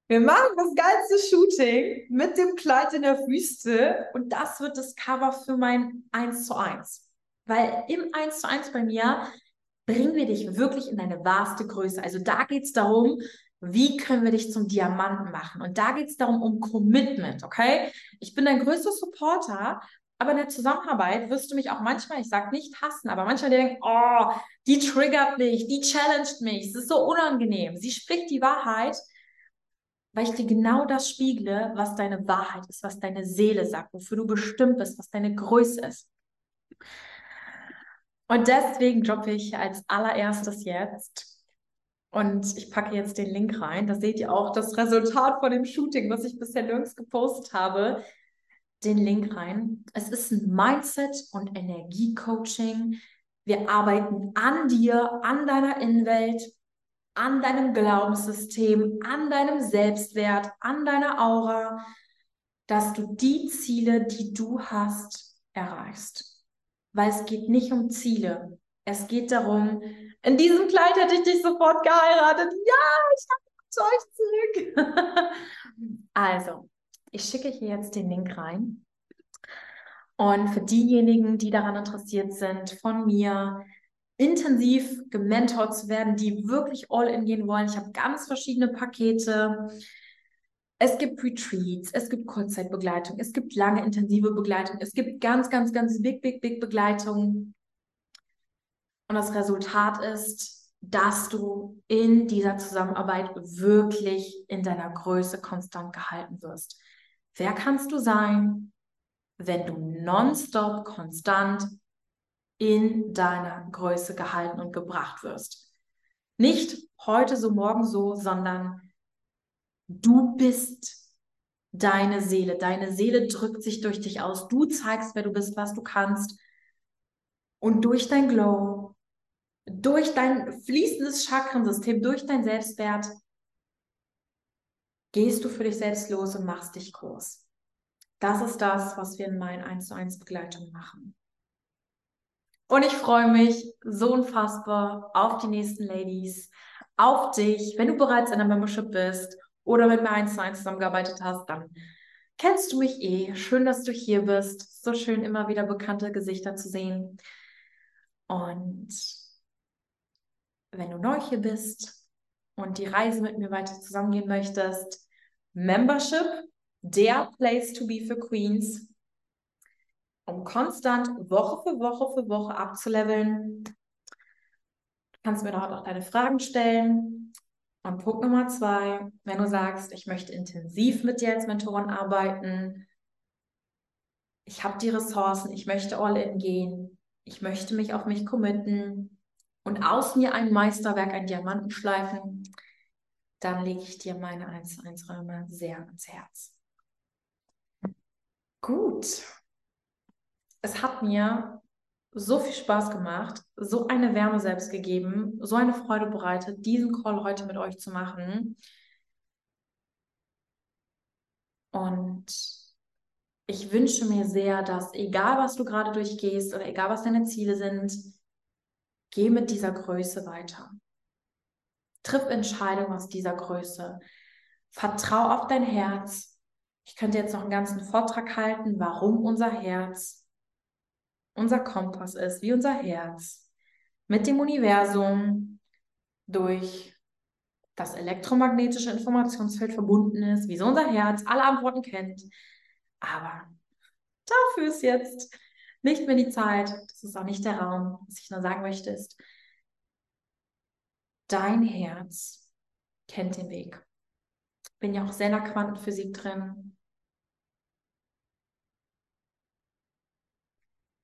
wir machen das geilste Shooting mit dem Kleid in der Wüste und das wird das Cover für mein 1 zu 1. Weil im 1 zu 1 bei mir bringen wir dich wirklich in deine wahrste Größe. Also da geht es darum, wie können wir dich zum Diamanten machen? Und da geht es darum, um Commitment, okay? Ich bin dein größter Supporter, aber in der Zusammenarbeit wirst du mich auch manchmal, ich sage nicht hassen, aber manchmal denken, oh, die triggert mich, die challenged mich, es ist so unangenehm. Sie spricht die Wahrheit, weil ich dir genau das spiegle, was deine Wahrheit ist, was deine Seele sagt, wofür du bestimmt bist, was deine Größe ist. Und deswegen droppe ich als allererstes jetzt. Und ich packe jetzt den Link rein. Da seht ihr auch das Resultat von dem Shooting, was ich bisher nirgends gepostet habe. Den Link rein. Es ist ein Mindset- und Energiecoaching. Wir arbeiten an dir, an deiner Innenwelt, an deinem Glaubenssystem, an deinem Selbstwert, an deiner Aura, dass du die Ziele, die du hast, erreichst weil es geht nicht um Ziele. Es geht darum, in diesem Kleid hätte ich dich sofort geheiratet. Ja, ich habe euch zurück. (laughs) also, ich schicke hier jetzt den Link rein. Und für diejenigen, die daran interessiert sind, von mir intensiv gementort zu werden, die wirklich all in gehen wollen, ich habe ganz verschiedene Pakete. Es gibt Retreats, es gibt Kurzzeitbegleitung, es gibt lange intensive Begleitung, es gibt ganz, ganz, ganz big, big, big Begleitung. Und das Resultat ist, dass du in dieser Zusammenarbeit wirklich in deiner Größe konstant gehalten wirst. Wer kannst du sein, wenn du nonstop konstant in deiner Größe gehalten und gebracht wirst? Nicht heute so, morgen so, sondern Du bist deine Seele. Deine Seele drückt sich durch dich aus. Du zeigst, wer du bist, was du kannst. Und durch dein Glow, durch dein fließendes Chakrensystem, durch dein Selbstwert, gehst du für dich selbst los und machst dich groß. Das ist das, was wir in meinen 1 zu 1 Begleitung machen. Und ich freue mich so unfassbar auf die nächsten Ladies, auf dich, wenn du bereits in der Membership bist oder mit mir eins zu eins zusammengearbeitet hast, dann kennst du mich eh. Schön, dass du hier bist. So schön, immer wieder bekannte Gesichter zu sehen. Und wenn du neu hier bist und die Reise mit mir weiter zusammengehen möchtest, Membership, der Place to be für Queens, um konstant Woche für Woche für Woche abzuleveln. Du kannst mir dort auch deine Fragen stellen. Und Punkt Nummer zwei, wenn du sagst, ich möchte intensiv mit dir als Mentorin arbeiten, ich habe die Ressourcen, ich möchte all in gehen, ich möchte mich auf mich committen und aus mir ein Meisterwerk, ein Diamanten schleifen, dann lege ich dir meine 1 zu 1 Räume sehr ans Herz. Gut. Es hat mir so viel Spaß gemacht, so eine Wärme selbst gegeben, so eine Freude bereitet, diesen Call heute mit euch zu machen. Und ich wünsche mir sehr, dass egal was du gerade durchgehst oder egal was deine Ziele sind, geh mit dieser Größe weiter. Triff Entscheidungen aus dieser Größe. Vertrau auf dein Herz. Ich könnte jetzt noch einen ganzen Vortrag halten, warum unser Herz unser Kompass ist, wie unser Herz, mit dem Universum durch das elektromagnetische Informationsfeld verbunden ist, wie so unser Herz alle Antworten kennt. Aber dafür ist jetzt nicht mehr die Zeit, das ist auch nicht der Raum. Was ich nur sagen möchte ist, dein Herz kennt den Weg. Bin ja auch sehr in der Quantenphysik drin.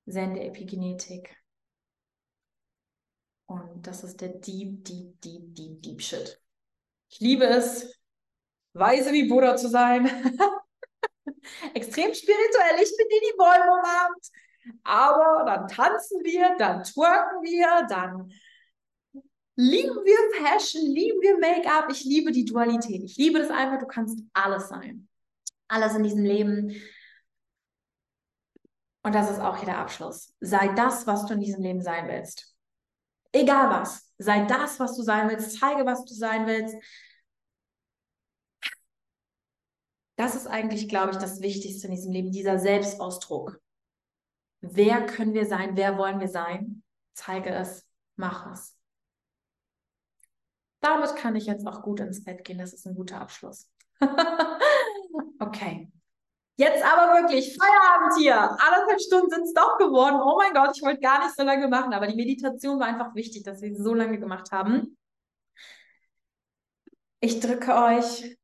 Sende Epigenetik. Und das ist der deep, deep, deep, deep, deep Shit. Ich liebe es, weise wie Buddha zu sein. (laughs) Extrem spirituell. Ich bin die, die Bäume umarmt. Aber dann tanzen wir, dann twerken wir, dann lieben wir Fashion, lieben wir Make-up, ich liebe die Dualität. Ich liebe das einfach, du kannst alles sein. Alles in diesem Leben. Und das ist auch hier der Abschluss. Sei das, was du in diesem Leben sein willst. Egal was. Sei das, was du sein willst. Zeige, was du sein willst. Das ist eigentlich, glaube ich, das Wichtigste in diesem Leben, dieser Selbstausdruck. Wer können wir sein? Wer wollen wir sein? Zeige es, mach es. Damit kann ich jetzt auch gut ins Bett gehen. Das ist ein guter Abschluss. (laughs) okay. Jetzt aber wirklich Feierabend hier. Anderthalb Stunden sind es doch geworden. Oh mein Gott, ich wollte gar nicht so lange machen, aber die Meditation war einfach wichtig, dass wir sie so lange gemacht haben. Ich drücke euch.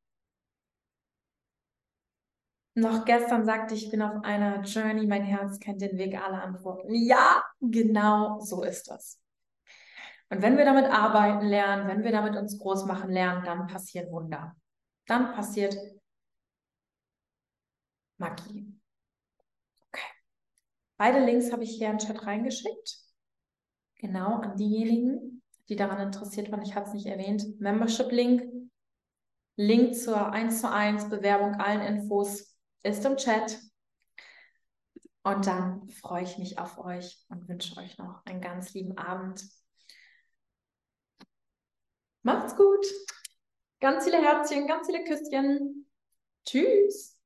Noch gestern sagte ich, ich bin auf einer Journey, mein Herz kennt den Weg aller Antworten. Ja, genau so ist das. Und wenn wir damit arbeiten lernen, wenn wir damit uns groß machen lernen, dann passieren Wunder. Dann passiert Magie. Okay. Beide Links habe ich hier in den Chat reingeschickt. Genau an diejenigen, die daran interessiert waren. Ich habe es nicht erwähnt. Membership-Link, Link zur 1 zu 1 Bewerbung, allen Infos ist im Chat. Und dann freue ich mich auf euch und wünsche euch noch einen ganz lieben Abend. Macht's gut. Ganz viele Herzchen, ganz viele Küsschen. Tschüss.